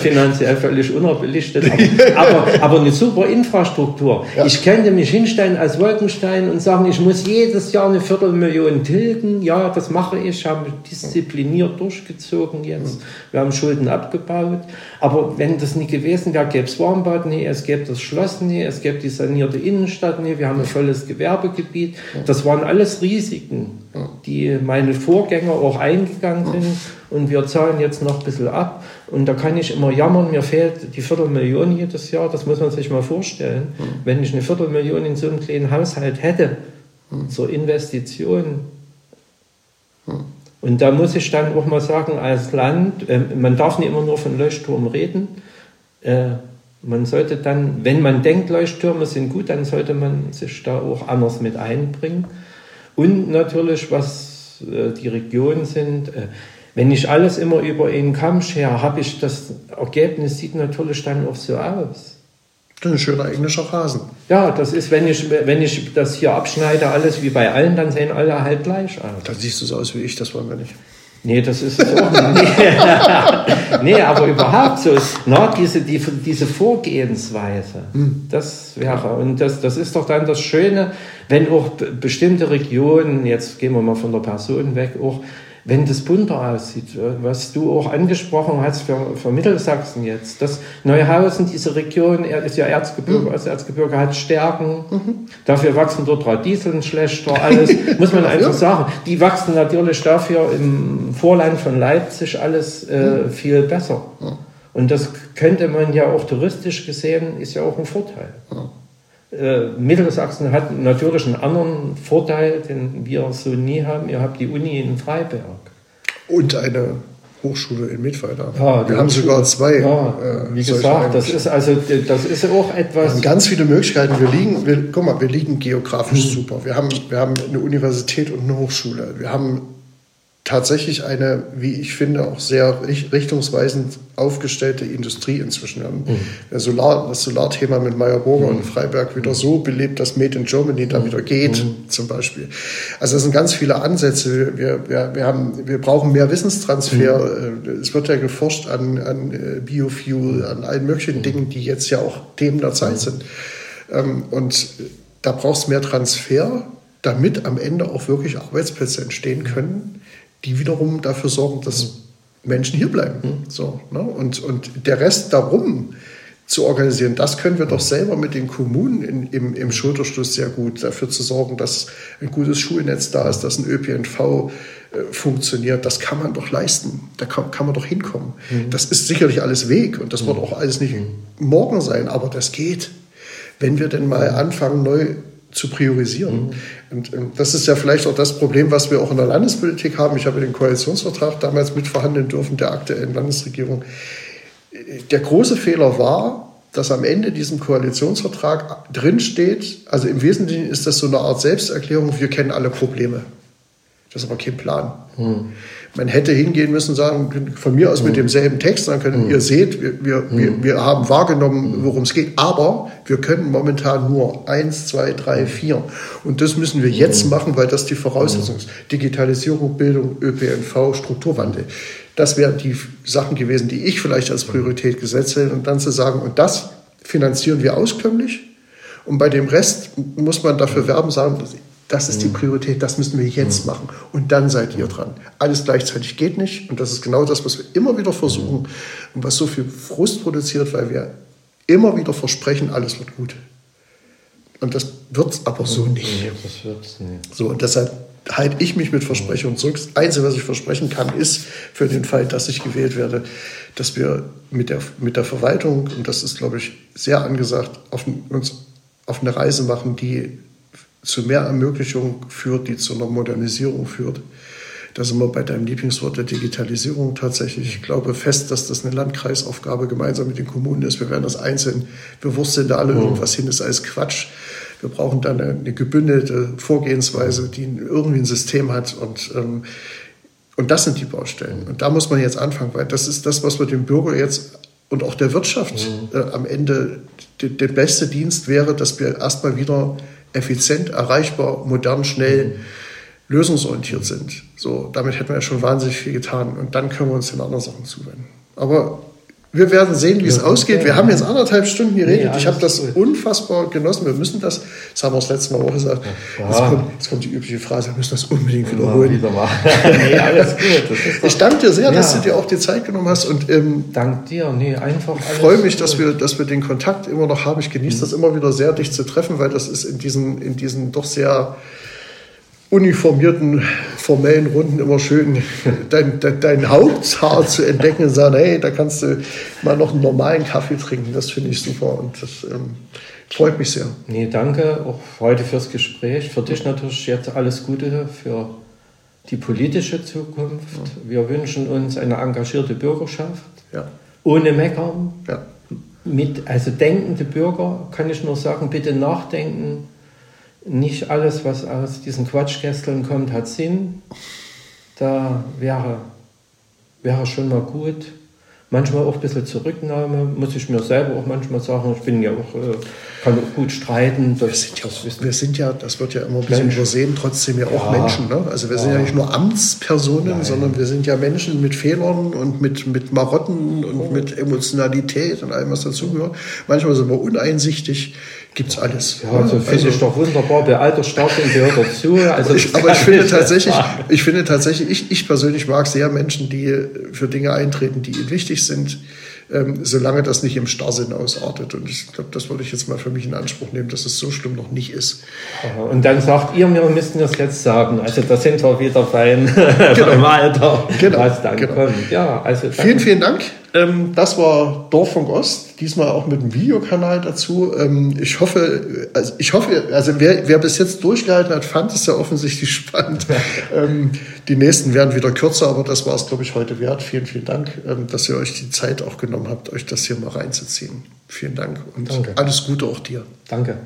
finanziell völlig unterbelichtet, aber, aber, eine super Infrastruktur. Ja. Ich könnte mich hinstellen als Wolkenstein und sagen, ich muss jedes Jahr eine Viertelmillion tilgen. Ja, das mache ich, habe diszipliniert durchgezogen jetzt. Wir haben Schulden abgebaut. Aber wenn das nicht gewesen wäre, gäbe es Warmbad nie, es gäbe das Schloss nie, es gäbe die sanierte Innenstadt nie, wir haben ein volles Gewerbegebiet. Das waren alles Risiken die meine Vorgänger auch eingegangen sind. Und wir zahlen jetzt noch ein bisschen ab. Und da kann ich immer jammern, mir fehlt die Viertelmillion jedes Jahr, das muss man sich mal vorstellen. Wenn ich eine Viertelmillion in so einem kleinen Haushalt hätte, zur Investition, und da muss ich dann auch mal sagen, als Land, äh, man darf nicht immer nur von Leuchtturm reden, äh, man sollte dann, wenn man denkt, Leuchttürme sind gut, dann sollte man sich da auch anders mit einbringen. Und natürlich, was äh, die Regionen sind, äh, wenn ich alles immer über einen Kamm schere, habe ich das Ergebnis, sieht natürlich dann auch so aus. Das ist ein schöner englischer Rasen. Ja, das ist, wenn ich, wenn ich das hier abschneide, alles wie bei allen, dann sehen alle halt gleich aus. Dann siehst du so aus wie ich, das wollen wir nicht. Nee, das ist es auch nicht. [LAUGHS] nee, aber überhaupt so, na, diese, die, diese Vorgehensweise, hm. das wäre, und das, das ist doch dann das Schöne, wenn auch bestimmte Regionen, jetzt gehen wir mal von der Person weg, auch wenn das bunter aussieht, was du auch angesprochen hast für, für Mittelsachsen jetzt, dass Neuhausen, diese Region, er ist ja Erzgebirge, mhm. also Erzgebirge hat Stärken, mhm. dafür wachsen dort Radieseln schlechter, alles, [LAUGHS] muss man einfach sagen. Die wachsen natürlich dafür im Vorland von Leipzig alles äh, mhm. viel besser. Und das könnte man ja auch touristisch gesehen, ist ja auch ein Vorteil. Äh, Mittelsachsen hat natürlich einen anderen Vorteil, den wir so nie haben. Ihr habt die Uni in Freiberg. Und eine Hochschule in Mittweida. Ja, wir haben sogar zwei. Ja, äh, wie gesagt, das ist also das ist auch etwas. Wir haben ganz viele Möglichkeiten. Wir liegen, wir, guck mal, wir liegen geografisch mhm. super. Wir haben, wir haben eine Universität und eine Hochschule. Wir haben tatsächlich eine, wie ich finde, auch sehr richtungsweisend aufgestellte Industrie inzwischen. Haben mhm. das, Solar, das Solarthema mit Meyer Burger mhm. und Freiberg wieder so belebt, dass Made in Germany da mhm. wieder geht, mhm. zum Beispiel. Also es sind ganz viele Ansätze. Wir, wir, wir, haben, wir brauchen mehr Wissenstransfer. Mhm. Es wird ja geforscht an, an äh, Biofuel, an allen möglichen mhm. Dingen, die jetzt ja auch Themen der Zeit sind. Ähm, und da brauchst du mehr Transfer, damit am Ende auch wirklich Arbeitsplätze entstehen können, die wiederum dafür sorgen, dass Menschen hier bleiben. Mhm. So, ne? und, und der Rest darum zu organisieren, das können wir doch selber mit den Kommunen in, im, im Schulterschluss sehr gut dafür zu sorgen, dass ein gutes Schulnetz da ist, dass ein ÖPNV äh, funktioniert. Das kann man doch leisten. Da kann, kann man doch hinkommen. Mhm. Das ist sicherlich alles Weg und das mhm. wird auch alles nicht mhm. morgen sein, aber das geht, wenn wir denn mal anfangen, neu zu priorisieren. Mhm. Und, und, das ist ja vielleicht auch das Problem, was wir auch in der Landespolitik haben. Ich habe den Koalitionsvertrag damals mitverhandeln dürfen der aktuellen Landesregierung. Der große Fehler war, dass am Ende diesem Koalitionsvertrag drinsteht, also im Wesentlichen ist das so eine Art Selbsterklärung, wir kennen alle Probleme. Das ist aber kein Plan. Hm. Man hätte hingehen müssen und sagen, von mir aus hm. mit demselben Text, dann können, hm. ihr seht, wir, wir, wir, hm. wir haben wahrgenommen, hm. worum es geht, aber wir können momentan nur eins, zwei, drei, vier. Und das müssen wir jetzt machen, weil das die Voraussetzung ist. Digitalisierung, Bildung, ÖPNV, Strukturwandel. Das wären die Sachen gewesen, die ich vielleicht als Priorität gesetzt hätte. Und dann zu sagen, und das finanzieren wir auskömmlich. Und bei dem Rest muss man dafür werben, sagen, das ist die mhm. Priorität, das müssen wir jetzt mhm. machen. Und dann seid ihr dran. Alles gleichzeitig geht nicht. Und das ist genau das, was wir immer wieder versuchen mhm. und was so viel Frust produziert, weil wir immer wieder versprechen, alles wird gut. Und das wird es aber so nicht. Das wird's nicht. So, und deshalb halte ich mich mit Versprechungen zurück. Das Einzige, was ich versprechen kann, ist für den Fall, dass ich gewählt werde, dass wir mit der, mit der Verwaltung, und das ist, glaube ich, sehr angesagt, auf, uns auf eine Reise machen, die zu mehr Ermöglichung führt, die zu einer Modernisierung führt. Da sind wir bei deinem Lieblingswort der Digitalisierung tatsächlich. Ich glaube fest, dass das eine Landkreisaufgabe gemeinsam mit den Kommunen ist. Wir werden das einzeln bewursteln da alle mhm. irgendwas hin, das ist alles Quatsch. Wir brauchen dann eine, eine gebündelte Vorgehensweise, die irgendwie ein System hat und ähm, und das sind die Baustellen. Und da muss man jetzt anfangen, weil das ist das, was wir dem Bürger jetzt und auch der Wirtschaft mhm. äh, am Ende der beste Dienst wäre, dass wir erstmal wieder effizient, erreichbar, modern, schnell, mhm. lösungsorientiert sind. So, damit hätten wir ja schon wahnsinnig viel getan. Und dann können wir uns den anderen Sachen zuwenden. Aber wir werden sehen, wie ja, es ausgeht. Okay. Wir haben jetzt anderthalb Stunden geredet. Nee, ich habe das gut. unfassbar genossen. Wir müssen das, das haben wir das letzte Mal auch gesagt. Ja. Jetzt, kommt, jetzt, kommt, die übliche Phrase, wir müssen das unbedingt wiederholen. Wieder [LAUGHS] nee, alles gut. ich danke dir sehr, dass du dir auch die Zeit genommen hast. Und, ähm, dank dir. Nee, einfach Ich freue mich, dass wir, dass wir den Kontakt immer noch haben. Ich genieße mhm. das immer wieder sehr, dich zu treffen, weil das ist in diesen, in diesen doch sehr uniformierten, formellen Runden immer schön dein, dein, dein Haupthaar zu entdecken und sagen, hey, da kannst du mal noch einen normalen Kaffee trinken. Das finde ich super und das ähm, freut mich sehr. Nee, danke auch heute fürs Gespräch. Für dich natürlich jetzt alles Gute für die politische Zukunft. Wir wünschen uns eine engagierte Bürgerschaft, ja. ohne Meckern. Ja. Mit, also denkende Bürger, kann ich nur sagen, bitte nachdenken, nicht alles, was aus diesen Quatschkästeln kommt, hat Sinn. Da wäre, wäre schon mal gut. Manchmal auch ein bisschen Zurücknahme, muss ich mir selber auch manchmal sagen. Ich bin ja auch, äh, kann auch gut streiten. Wir, sind ja auch, wir sind ja, das wird ja immer ein bisschen Menschen. übersehen, trotzdem ja auch ja. Menschen. Ne? Also wir ja. sind ja nicht nur Amtspersonen, Nein. sondern wir sind ja Menschen mit Fehlern und mit, mit Marotten und oh. mit Emotionalität und allem, was dazugehört. Manchmal sind wir uneinsichtig gibt's alles. Ja, also finde also, ich doch wunderbar. Der Altersstadium gehört dazu. [LAUGHS] Also aber ich, aber ich finde tatsächlich, ich finde tatsächlich, ich, ich persönlich mag sehr Menschen, die für Dinge eintreten, die ihnen wichtig sind, ähm, solange das nicht im Starrsinn ausartet. Und ich glaube, das würde ich jetzt mal für mich in Anspruch nehmen, dass es so schlimm noch nicht ist. Und dann sagt ihr, wir müssten das jetzt sagen. Also da sind wir wieder beim, [LAUGHS] genau. beim Alter, genau. was dann genau. kommt. Ja, also vielen, vielen Dank. Ähm, das war Dorffunk Ost, diesmal auch mit einem Videokanal dazu. Ähm, ich hoffe, also ich hoffe, also wer, wer bis jetzt durchgehalten hat, fand es ja offensichtlich [LAUGHS] spannend. ähm, die nächsten werden wieder kürzer, aber das war es, glaube ich, heute wert. Vielen, vielen Dank, ähm, dass ihr euch die Zeit auch genommen habt, euch das hier mal reinzuziehen. Vielen Dank und Danke. alles Gute auch dir. Danke.